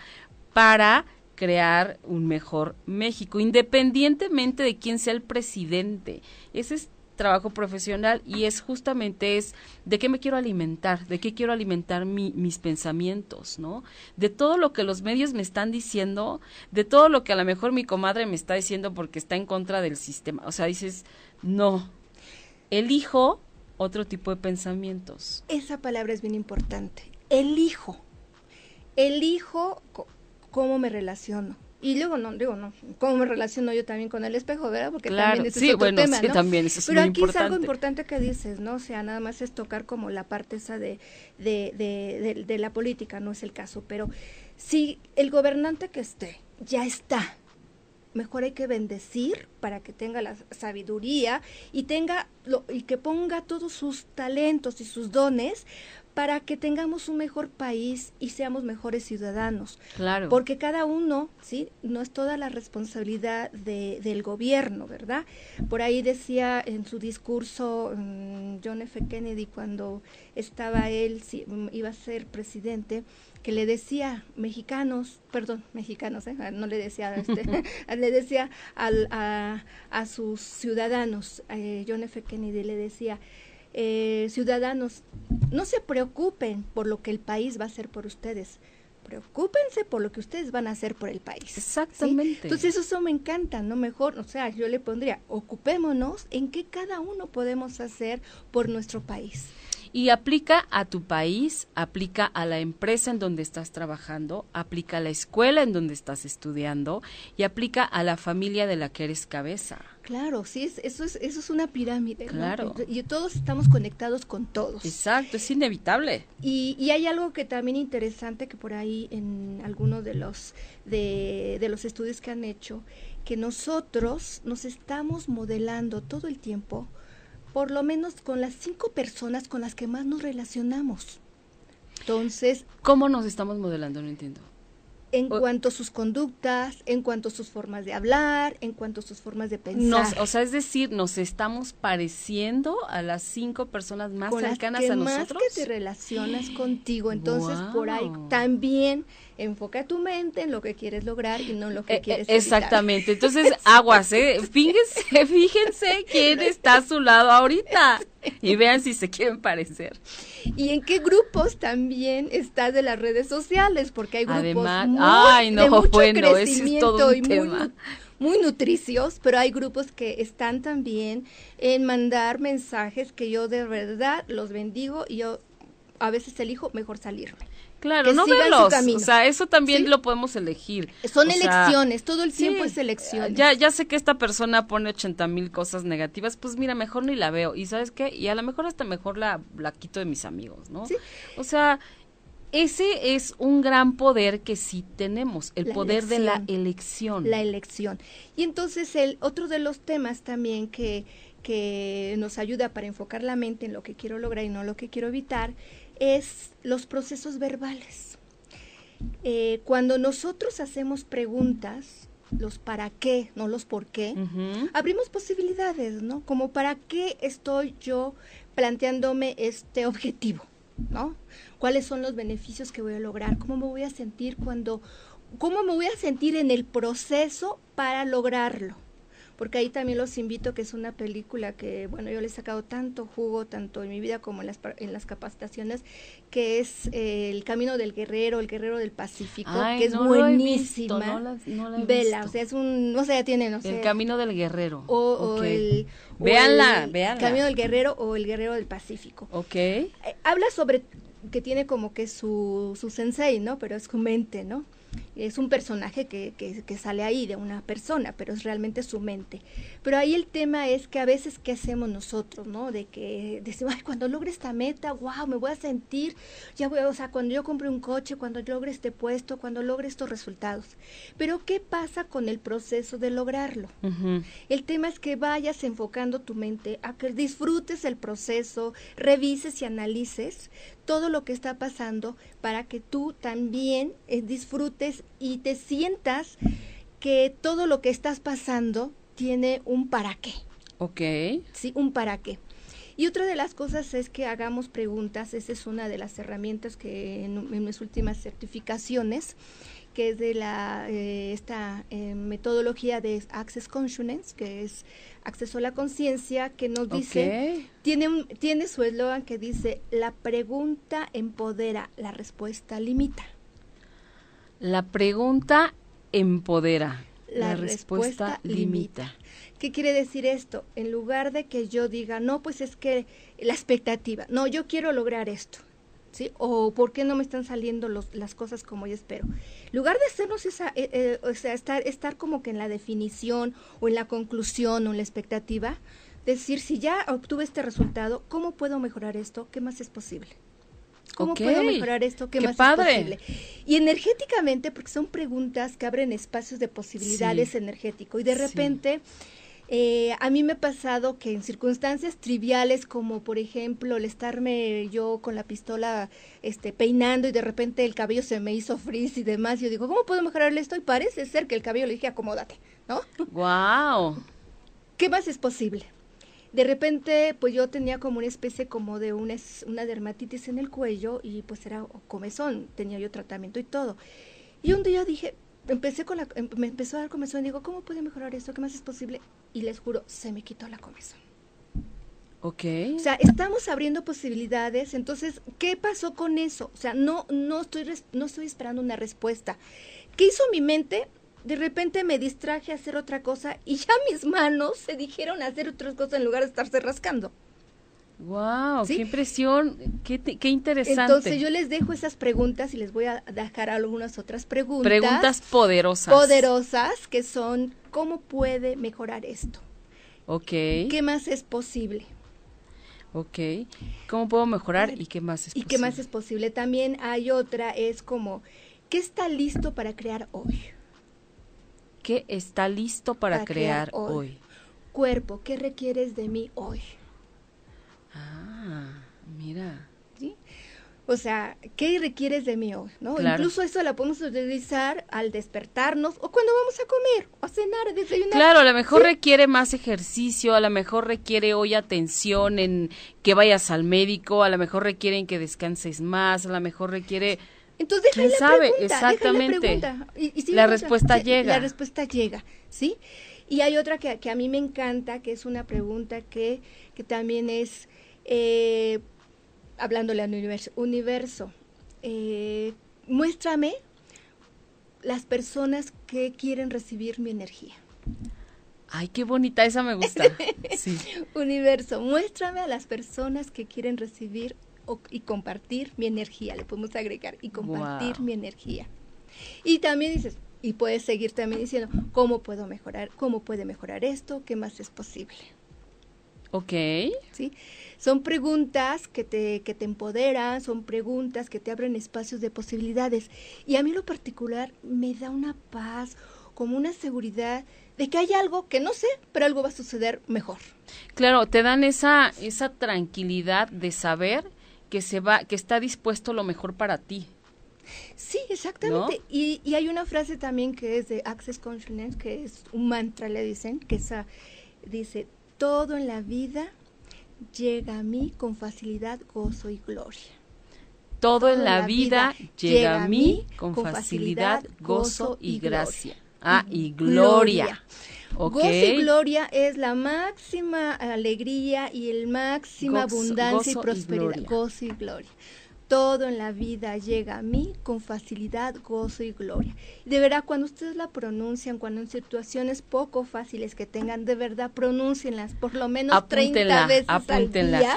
para crear un mejor México, independientemente de quién sea el presidente. Ese es trabajo profesional y es justamente es de qué me quiero alimentar, de qué quiero alimentar mis pensamientos, ¿no? De todo lo que los medios me están diciendo, de todo lo que a lo mejor mi comadre me está diciendo porque está en contra del sistema. O sea, dices, no, elijo otro tipo de pensamientos. Esa palabra es bien importante. Elijo. Elijo cómo me relaciono. Y luego, no, digo, no, cómo me relaciono yo también con el espejo, ¿verdad? Porque también es sí, otro tema, ¿no? también eso es Pero aquí es algo importante que dices, ¿no? O sea, nada más es tocar como la parte esa de, de, de, de la política, no es el caso. Pero si el gobernante que esté ya está, mejor hay que bendecir para que tenga la sabiduría y tenga lo, y que ponga todos sus talentos y sus dones para que tengamos un mejor país y seamos mejores ciudadanos. Claro. Porque cada uno, ¿sí? No es toda la responsabilidad de, del gobierno, ¿verdad? Por ahí decía en su discurso mm, John F. Kennedy cuando estaba él, mm, iba a ser presidente, que le decía mexicanos, perdón, mexicanos, ¿eh? no le decía, este, le decía al, a, a, sus ciudadanos, eh, John F. Kennedy le decía, eh, ciudadanos, no se preocupen por lo que el país va a hacer por ustedes, preocúpense por lo que ustedes van a hacer por el país. Exactamente. Entonces eso me encanta, ¿no? Mejor, o sea, yo le pondría, ocupémonos en qué cada uno podemos hacer por nuestro país. Y aplica a tu país, aplica a la empresa en donde estás trabajando, aplica a la escuela en donde estás estudiando y aplica a la familia de la que eres cabeza. Claro, sí, eso es, eso es una pirámide. Claro. Y todos estamos conectados con todos. Exacto, es inevitable. Y, y hay algo que también interesante que por ahí en algunos de los, de, de los estudios que han hecho, que nosotros nos estamos modelando todo el tiempo por lo menos con las cinco personas con las que más nos relacionamos. Entonces... ¿Cómo nos estamos modelando? No entiendo. En cuanto a sus conductas, en cuanto a sus formas de hablar, en cuanto a sus formas de pensar. o sea, es decir, nos estamos pareciendo a las cinco personas más cercanas a nosotros. Más que te relacionas contigo. Entonces, por ahí también enfoca tu mente en lo que quieres lograr y no en lo que eh, quieres eh, Exactamente. Entonces, aguas, ¿eh? Fíjense, fíjense quién está a su lado ahorita y vean si se quieren parecer. Y en qué grupos también estás de las redes sociales, porque hay grupos Además, muy, ay, no, de mucho bueno, crecimiento es y muy muy nutricios, pero hay grupos que están también en mandar mensajes que yo de verdad los bendigo y yo a veces elijo mejor salirme. Claro, no verlos, o sea, eso también lo podemos elegir. Son elecciones, todo el tiempo es elección. Ya, ya sé que esta persona pone ochenta mil cosas negativas, pues mira, mejor ni la veo. Y ¿sabes qué? Y a lo mejor hasta mejor la, la quito de mis amigos, ¿no? O sea, ese es un gran poder que sí tenemos, el poder de la elección. La elección. Y entonces el otro de los temas también que, que nos ayuda para enfocar la mente en lo que quiero lograr y no lo que quiero evitar es los procesos verbales. Eh, cuando nosotros hacemos preguntas, los para qué, no los por qué, abrimos posibilidades, ¿no? Como para qué estoy yo planteándome este objetivo, ¿no? ¿Cuáles son los beneficios que voy a lograr? ¿Cómo me voy a sentir cuando, cómo me voy a sentir en el proceso para lograrlo? Porque ahí también los invito, que es una película que, bueno, yo le he sacado tanto jugo, tanto en mi vida como en las, en las capacitaciones, que es eh, El Camino del Guerrero, El Guerrero del Pacífico, que es buenísima. Vela, o sea, es un, no sé, ya tiene, no sé. El Camino del Guerrero. O, el... Véanla, Camino del Guerrero o El Guerrero del Pacífico. Ok. Eh, habla sobre que tiene como que su, su sensei, ¿no? Pero es su mente, ¿no? Es un personaje que, que, que, sale ahí de una persona, pero es realmente su mente. Pero ahí el tema es que a veces, ¿qué hacemos nosotros, no? De que decimos, ay, cuando logre esta meta, wow, me voy a sentir, ya voy, o sea, cuando yo compre un coche, cuando logre este puesto, cuando logre estos resultados. Pero, ¿qué pasa con el proceso de lograrlo? El tema es que vayas enfocando tu mente a que disfrutes el proceso, revises y analices todo lo que está pasando para que tú también eh, disfrutes y te sientas que todo lo que estás pasando tiene un para qué. Ok. Sí, un para qué. Y otra de las cosas es que hagamos preguntas, esa es una de las herramientas que en mis últimas certificaciones que es de la eh, esta eh, metodología de Access Consciousness, que es acceso a la conciencia, que nos dice, tiene, tiene su eslogan que dice, la pregunta empodera, la respuesta limita. La pregunta empodera, la, respuesta, limita. ¿Qué quiere decir esto? En lugar de que yo diga, no, pues es que la expectativa, no, yo quiero lograr esto. ¿Sí? O por qué no me están saliendo los, las cosas como yo espero. En lugar de hacernos esa, eh, eh, o sea, estar, estar como que en la definición o en la conclusión o en la expectativa, decir, si ya obtuve este resultado, ¿cómo puedo mejorar esto? ¿Qué más es posible? ¿Cómo puedo mejorar esto? ¿Qué, más es posible? Y energéticamente, porque son preguntas que abren espacios de posibilidades energético y de repente... Eh, a mí me ha pasado que en circunstancias triviales como por ejemplo el estarme yo con la pistola este peinando y de repente el cabello se me hizo frizz y demás, yo digo, ¿cómo puedo mejorarle esto? Y parece ser que el cabello le dije, acomódate, ¿no? Wow. ¿Qué más es posible? de repente pues yo tenía como una especie como de una, una dermatitis en el cuello y pues era comezón, tenía yo tratamiento y todo. Y un día dije, empecé con la, em, me empezó a dar comezón y digo, ¿cómo puede mejorar esto? ¿Qué más es posible? Y les juro, se me quitó la comezón. Ok. O sea, estamos abriendo posibilidades. Entonces, ¿qué pasó con eso? O sea, no, no, estoy, no estoy esperando una respuesta. ¿Qué hizo mi mente? de repente me distraje a hacer otra cosa y ya mis manos se dijeron a hacer otras cosas en lugar de estarse rascando. Wow, qué impresión, qué, qué, interesante. Entonces yo les dejo esas preguntas y les voy a dejar algunas otras preguntas. Preguntas poderosas. Poderosas que son ¿cómo puede mejorar esto? Ok. ¿Qué más es posible? Ok. ¿Cómo puedo mejorar y qué más es posible? Y qué más es posible. También hay otra, es como, ¿qué está listo para crear hoy? ¿Qué está listo para, crear, hoy? Cuerpo, ¿qué requieres de mí hoy? Ah, mira. ¿Sí? O sea, ¿qué requieres de mí hoy? ¿no? Incluso eso la podemos utilizar al despertarnos o cuando vamos a comer o a cenar, a desayunar. Claro, a lo mejor requiere más ejercicio, a lo mejor requiere hoy atención en que vayas al médico, a lo mejor requiere en que descanses más, a lo mejor requiere entonces, ¿quién sabe? Exactamente. La, Y, la respuesta llega. La respuesta llega, ¿sí? Y hay otra que, que, a mí me encanta, que es una pregunta que, que también es, eh, hablándole al universo, universo eh, muéstrame las personas que quieren recibir mi energía. Ay, qué bonita, esa me gusta. Sí. Universo, muéstrame a las personas que quieren recibir y compartir mi energía, le podemos agregar, y compartir mi energía. Y también dices, y puedes seguir también diciendo, ¿cómo puedo mejorar? ¿Cómo puede mejorar esto? ¿Qué más es posible? Ok. ¿Sí? Son preguntas que te, que te empoderan, son preguntas que te abren espacios de posibilidades. Y a mí lo particular me da una paz, como una seguridad de que hay algo que no sé, pero algo va a suceder mejor. Claro, te dan esa, esa tranquilidad de saber que se va, que está dispuesto lo mejor para ti. Sí, exactamente. Y, y, hay una frase también que es de Access Consciousness, que es un mantra, le dicen, que esa dice, todo en la vida llega a mí con facilidad, gozo y gloria. Todo, en la, vida, llega a mí con facilidad, gozo y gracia. Ah, y gloria. Gozo y gloria es la máxima alegría y el máxima abundancia y prosperidad. gozo y gloria. Todo en la vida llega a mí con facilidad, gozo y gloria. De verdad, cuando ustedes la pronuncian, cuando en situaciones poco fáciles que tengan, de verdad, pronúncienlas por lo menos 30 veces al día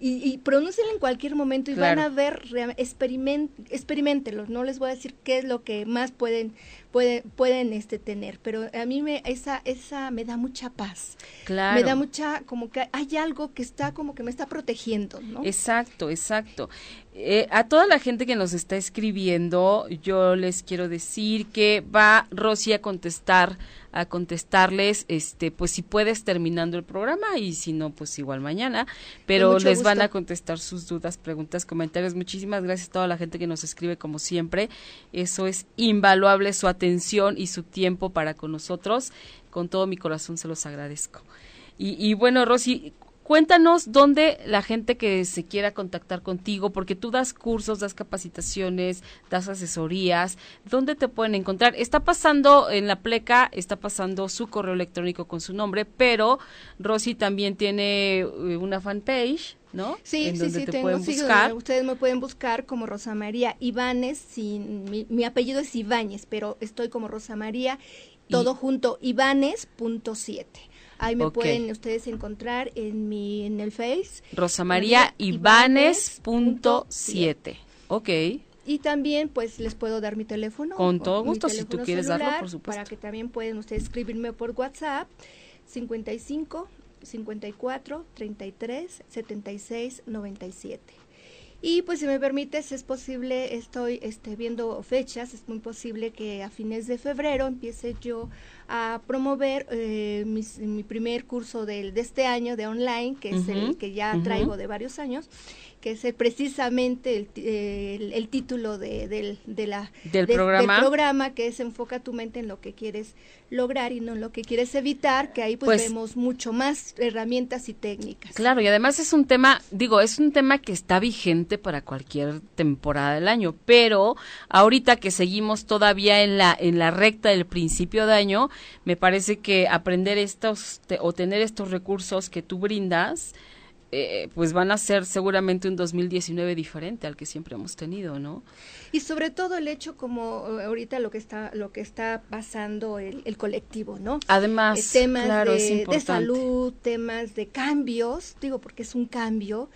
y, y pronúncienla en cualquier momento y van a ver, experiment, experimentenlo. No les voy a decir qué es lo que más pueden pueden, pueden este, tener, pero a mí me, esa, esa me da mucha paz. Claro. Me da mucha, como que hay algo que está como que me está protegiendo, ¿no? Exacto, exacto. Eh, a toda la gente que nos está escribiendo, yo les quiero decir que va Rosy a contestar a contestarles, este, pues si puedes terminando el programa y si no, pues igual mañana, pero les van a contestar sus dudas, preguntas, comentarios. Muchísimas gracias a toda la gente que nos escribe como siempre. Eso es invaluable su atención y su tiempo para con nosotros. Con todo mi corazón se los agradezco. Y, y bueno, Rosy, Cuéntanos dónde la gente que se quiera contactar contigo, porque tú das cursos, das capacitaciones, das asesorías, ¿dónde te pueden encontrar? Está pasando en la pleca, está pasando su correo electrónico con su nombre, pero Rosy también tiene eh, una fanpage, ¿no? Sí, sí, sí, tengo, buscar. ustedes me pueden buscar como Rosa María Ibáñez, sin, mi, apellido es Ibáñez, pero estoy como Rosa María, todo junto, Ibáñez.7 Ahí me pueden ustedes encontrar en mi en el Face. Rosa María Ibanes punto siete. Ok. Y también, pues, les puedo dar mi teléfono. Con todo gusto, si tú quieres darlo, por supuesto. Para que también pueden ustedes escribirme por WhatsApp, 55 54 33 76 97. Y pues si me permites, es posible, estoy este, viendo fechas, es muy posible que a fines de febrero empiece yo a promover eh, mi primer curso de, de este año de online, que es el que ya traigo de varios años, que es precisamente el, título de, del, la, ¿Del, programa? programa, que es enfoca tu mente en lo que quieres lograr y no en lo que quieres evitar, que ahí pues, pues, vemos mucho más herramientas y técnicas. Claro, y además es un tema, digo, es un tema que está vigente para cualquier temporada del año, pero ahorita que seguimos todavía en la, en la recta del principio de año, me parece que aprender estos o tener estos recursos que tú brindas, eh, pues van a ser seguramente un 2019 diferente al que siempre hemos tenido, ¿no? Y sobre todo el hecho como eh, ahorita lo que está lo que está pasando el, colectivo, ¿no? Además, eh, temas de, de, salud, temas de cambios, digo porque es un cambio.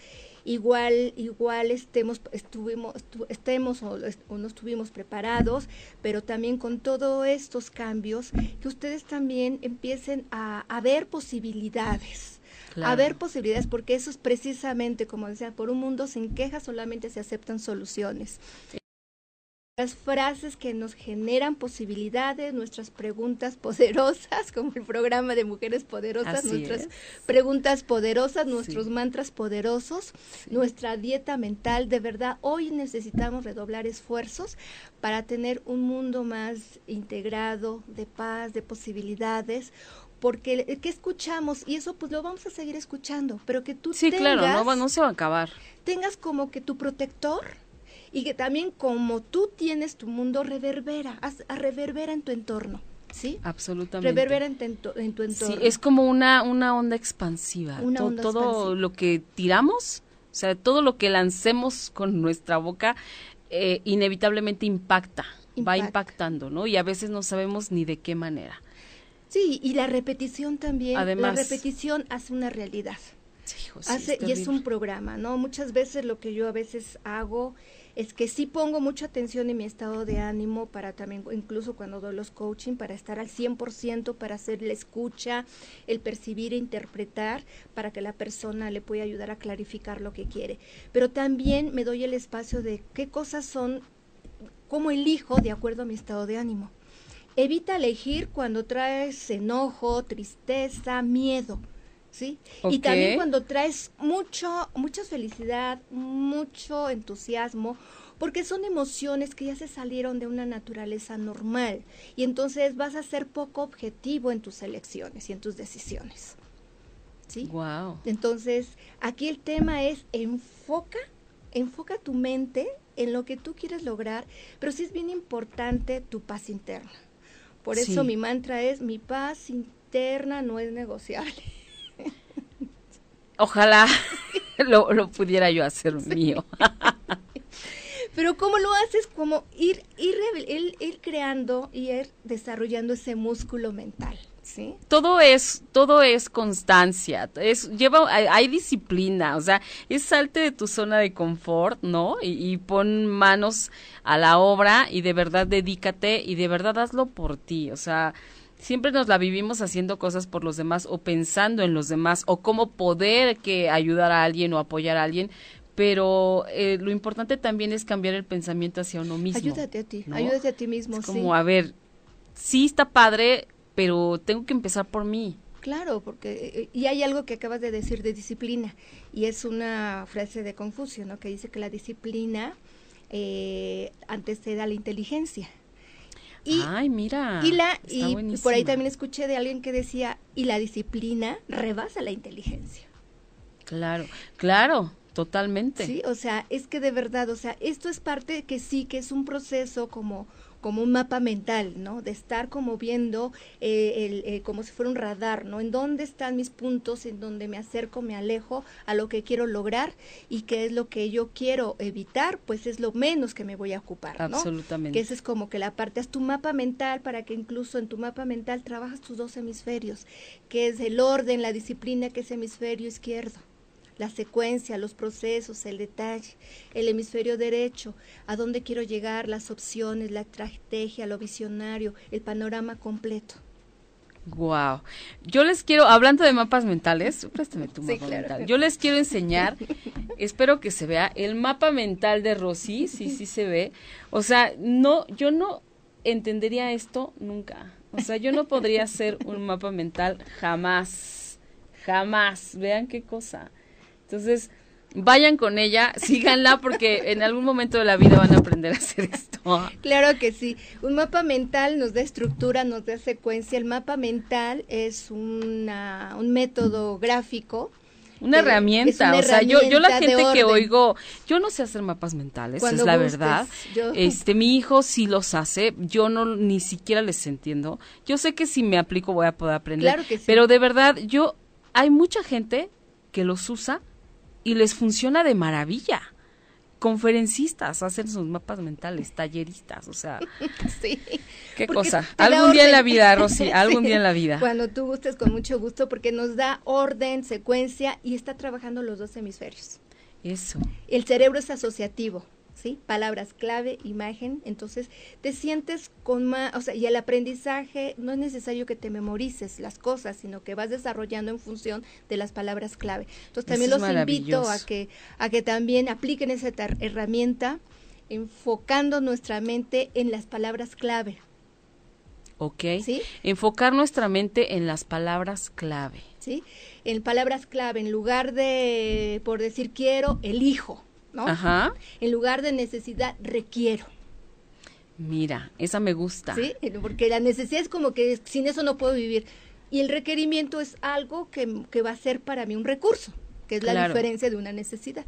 Igual, igual estemos, estuvimos, estemos o, o, no estuvimos preparados, pero también con todos estos cambios, que ustedes también empiecen a, a ver posibilidades, a ver posibilidades, porque eso es precisamente, como decía, por un mundo sin quejas solamente se aceptan soluciones. Las frases que nos generan posibilidades, nuestras preguntas poderosas, como el programa de Mujeres Poderosas, nuestras preguntas poderosas, nuestros mantras poderosos, nuestra dieta mental. De verdad, hoy necesitamos redoblar esfuerzos para tener un mundo más integrado, de paz, de posibilidades, porque ¿qué escuchamos? Y eso pues lo vamos a seguir escuchando, pero que tú sí, claro, no, no se va a acabar. Tengas como que tu protector y que también como tú tienes tu mundo reverbera, reverbera en tu entorno. ¿Sí? Absolutamente. Reverbera en, tu, en tu entorno. Sí, es como una, una onda expansiva. Una onda todo lo que tiramos, o sea, todo lo que lancemos con nuestra boca, eh, inevitablemente impacta, va impactando, ¿no? Y a veces no sabemos ni de qué manera. Sí, y la repetición también. Además, la repetición hace una realidad. Sí, hace, y es un programa, ¿no? Muchas veces lo que yo a veces hago es que sí pongo mucha atención en mi estado de ánimo para también, incluso cuando doy los coaching, para estar al 100%, para hacer la escucha, el percibir e interpretar, para que la persona le pueda ayudar a clarificar lo que quiere. Pero también me doy el espacio de qué cosas son, cómo elijo de acuerdo a mi estado de ánimo. Evita elegir cuando traes enojo, tristeza, miedo. ¿Sí? Y también cuando traes mucho, mucha felicidad, mucho entusiasmo, porque son emociones que ya se salieron de una naturaleza normal y entonces vas a ser poco objetivo en tus elecciones y en tus decisiones. ¿Sí? Wow. Entonces, aquí el tema es enfoca, enfoca tu mente en lo que tú quieres lograr, pero sí es bien importante tu paz interna. Por eso mi mantra es, mi paz interna no es negociable. Ojalá lo, pudiera yo hacer mío. Pero ¿cómo lo haces? Como ir, ir, ir creando y ir desarrollando ese músculo mental. Todo es, todo es constancia, es, lleva, hay, disciplina, o sea, es salte de tu zona de confort, ¿no? Y, pon manos a la obra y de verdad dedícate y de verdad hazlo por ti, o sea, siempre nos la vivimos haciendo cosas por los demás o pensando en los demás o cómo poder que ayudar a alguien o apoyar a alguien, pero eh, lo importante también es cambiar el pensamiento hacia uno mismo. Ayúdate a ti, ayúdate a ti mismo. Es como, a ver, sí está padre pero tengo que empezar por mí. Claro, porque eh, y hay algo que acabas de decir de disciplina y es una frase de Confucio, ¿no? Que dice que la disciplina eh, antecede a la inteligencia. Y, Ay, mira. Y la y por ahí también escuché de alguien que decía y la disciplina rebasa la inteligencia. Claro, claro, totalmente. Sí, o sea, es que de verdad, o sea, esto es parte que sí, que es un proceso como como un mapa mental, ¿no? De estar como viendo eh, el, eh, como si fuera un radar, ¿no? En dónde están mis puntos, en donde me acerco, me alejo a lo que quiero lograr y qué es lo que yo quiero evitar, pues es lo menos que me voy a ocupar, ¿no? Absolutamente. Que esa es como que la parte, es tu mapa mental para que incluso en tu mapa mental trabajas tus dos hemisferios, que es el orden, la disciplina, que es hemisferio izquierdo la secuencia, los procesos, el detalle, el hemisferio derecho, a dónde quiero llegar, las opciones, la estrategia, lo visionario, el panorama completo. Wow. Yo les quiero, hablando de mapas mentales, préstame tu mapa mental. Yo les quiero enseñar, espero que se vea, el mapa mental de Rosy, sí, sí se ve. O sea, no, yo no entendería esto nunca. O sea, yo no podría hacer un mapa mental jamás. Jamás. Vean qué cosa. Entonces, vayan con ella, síganla porque en algún momento de la vida van a aprender a hacer esto. Claro que sí. Un mapa mental nos da estructura, nos da secuencia. El mapa mental es una, un método gráfico. Una herramienta, o sea, yo, yo la gente que oigo, yo no sé hacer mapas mentales, es la verdad. Este, mi hijo sí los hace, yo no ni siquiera les entiendo. Yo sé que si me aplico voy a poder aprender, claro que sí. pero de verdad, yo hay mucha gente que los usa y les funciona de maravilla. Conferencistas hacen sus mapas mentales, talleristas, o sea. Sí. Qué cosa. Algún día en la vida, Rosy, algún día en la vida. Cuando tú gustes, con mucho gusto, porque nos da orden, secuencia y está trabajando los dos hemisferios. Eso. El cerebro es asociativo. ¿Sí? Palabras clave, imagen, entonces te sientes con más, o sea, y el aprendizaje no es necesario que te memorices las cosas, sino que vas desarrollando en función de las palabras clave. Entonces también los invito a que a que también apliquen esa herramienta enfocando nuestra mente en las palabras clave. Ok. ¿Sí? Enfocar nuestra mente en las palabras clave. ¿Sí? En palabras clave, en lugar de, por decir quiero, elijo. Ajá. En lugar de necesidad, requiero. Mira, esa me gusta. Sí, porque la necesidad es como que sin eso no puedo vivir. Y el requerimiento es algo que, va a ser para mí un recurso que es la diferencia de una necesidad.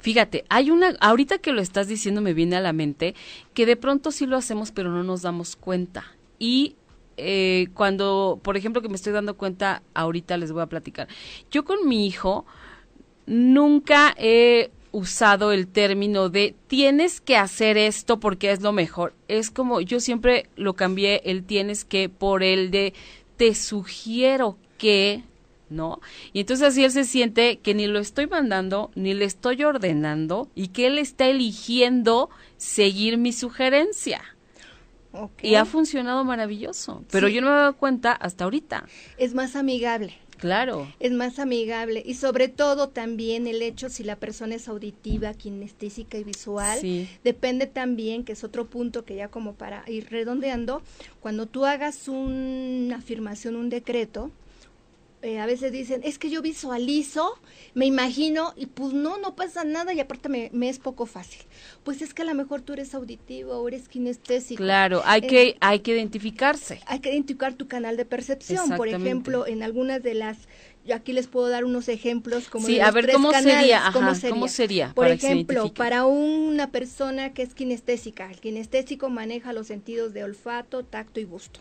Fíjate, hay una, ahorita que lo estás diciendo me viene a la mente que de pronto sí lo hacemos pero no nos damos cuenta. Y eh, cuando, por ejemplo, que me estoy dando cuenta, ahorita les voy a platicar. Yo con mi hijo nunca he usado el término de tienes que hacer esto porque es lo mejor. Es como yo siempre lo cambié el tienes que por el de te sugiero que, ¿no? Y entonces así él se siente que ni lo estoy mandando, ni le estoy ordenando y que él está eligiendo seguir mi sugerencia. Y ha funcionado maravilloso, pero yo no me he dado cuenta hasta ahorita. Es más amigable. Claro. Es más amigable y sobre todo también el hecho si la persona es auditiva, kinestésica y visual. Depende también, que es otro punto que ya como para ir redondeando, cuando tú hagas una afirmación, un decreto, eh, a veces dicen, es que yo visualizo, me imagino, y pues no, no pasa nada y aparte me, es poco fácil. Pues es que a lo mejor tú eres auditivo o eres kinestésico. Claro, hay, que, hay que identificarse. Hay que identificar tu canal de percepción. Por ejemplo, en algunas de las, yo aquí les puedo dar unos ejemplos como sí, a ver, ¿cómo, sería? ¿cómo sería? Por ejemplo, para una persona que es kinestésica, el kinestésico maneja los sentidos de olfato, tacto y gusto.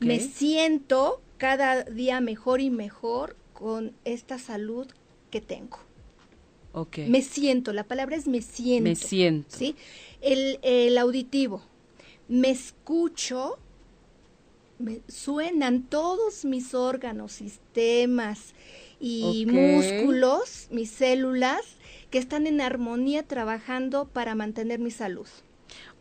Me siento cada día mejor y mejor con esta salud que tengo. Okay. Me siento, la palabra es me siento. Me siento. ¿sí? El, el auditivo, me escucho, me suenan todos mis órganos, sistemas y músculos, mis células, que están en armonía trabajando para mantener mi salud.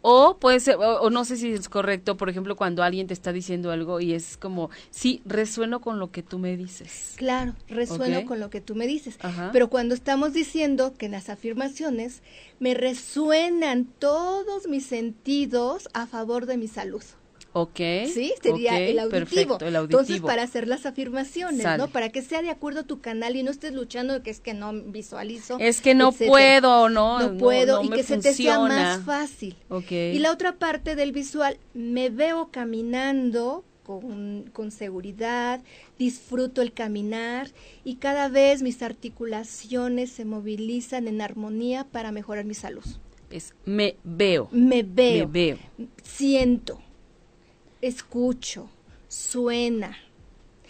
O puede ser, o, no sé si es correcto, por ejemplo, cuando alguien te está diciendo algo y es como, sí, resueno con lo que tú me dices. Claro, resueno con lo que tú me dices. Pero cuando estamos diciendo que en las afirmaciones me resuenan todos mis sentidos a favor de mi salud. Ok. Sí, sería el, auditivo. Entonces, para hacer las afirmaciones, ¿no? Para que sea de acuerdo a tu canal y no estés luchando que es que no visualizo. Es que no puedo, ¿no? No puedo y que se te sea más fácil. Y la otra parte del visual, me veo caminando con, con, seguridad, disfruto el caminar y cada vez mis articulaciones se movilizan en armonía para mejorar mi salud. Es me veo. Me veo. Me veo. Siento. Escucho. Suena.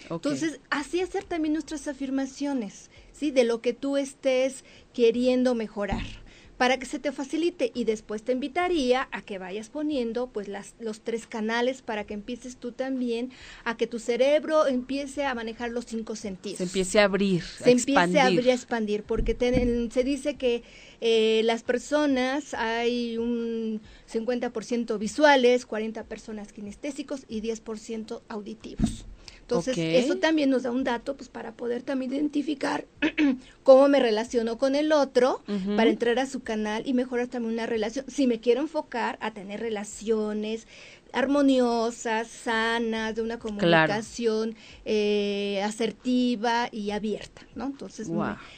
Entonces, así hacer también nuestras afirmaciones, ¿sí? De lo que tú estés queriendo mejorar para que se te facilite y después te invitaría a que vayas poniendo pues las, los tres canales para que empieces tú también a que tu cerebro empiece a manejar los cinco sentidos. Se empiece a abrir, se empiece a abrir, a expandir, porque se dice que eh, las personas hay un 50% visuales, 40 personas kinestésicos y 10% auditivos. Entonces, eso también nos da un dato pues para poder también identificar cómo me relaciono con el otro, para entrar a su canal y mejorar también una relación. Si me quiero enfocar a tener relaciones armoniosas, sanas, de una comunicación eh, asertiva y abierta, ¿no? Entonces,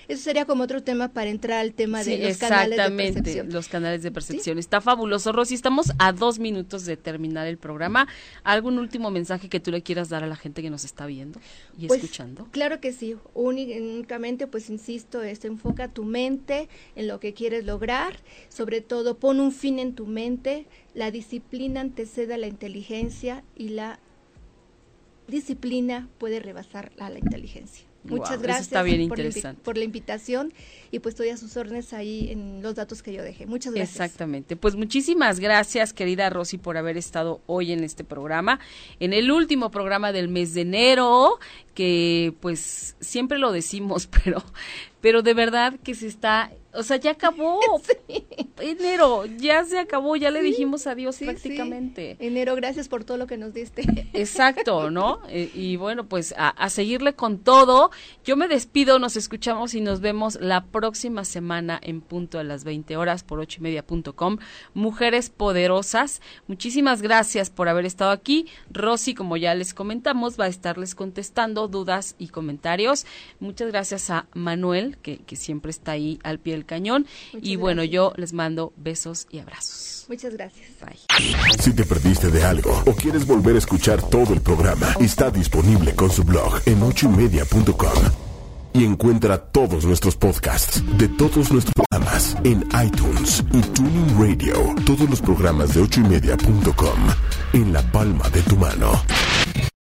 eso sería como otro tema para entrar al tema de los canales de percepción. los canales de percepción. Está fabuloso, Rosy. Estamos a dos minutos de terminar el programa. ¿Algún último mensaje que tú le quieras dar a la gente que nos está viendo y pues, escuchando? Claro que sí. Únicamente, pues insisto, es enfoca tu mente en lo que quieres lograr. Sobre todo, pon un fin en tu mente la disciplina antecede a la inteligencia y la disciplina puede rebasar a la inteligencia. Muchas gracias por, la, invitación y pues estoy a sus órdenes ahí en los datos que yo dejé. Muchas gracias. Exactamente. Pues muchísimas gracias, querida Rosy, por haber estado hoy en este programa, en el último programa del mes de enero, que pues siempre lo decimos, pero pero de verdad que se está o sea, ya acabó. Enero, ya se acabó, ya le dijimos adiós prácticamente. Enero, gracias por todo lo que nos diste. Exacto, ¿no? Eh, y bueno, pues a, seguirle con todo. Yo me despido, nos escuchamos y nos vemos la próxima semana en punto a las 20 horas por ocho y media punto com. Mujeres poderosas, muchísimas gracias por haber estado aquí. Rosy, como ya les comentamos, va a estarles contestando dudas y comentarios. Muchas gracias a Manuel, que, que siempre está ahí al pie del cañón. y bueno, yo les mando besos y abrazos. Muchas gracias. Si te perdiste de algo o quieres volver a escuchar todo el programa, está disponible con su blog en ochoymedia.com. Y encuentra todos nuestros podcasts de todos nuestros programas en iTunes y Tuning Radio. Todos los programas de ochoymedia.com en la palma de tu mano.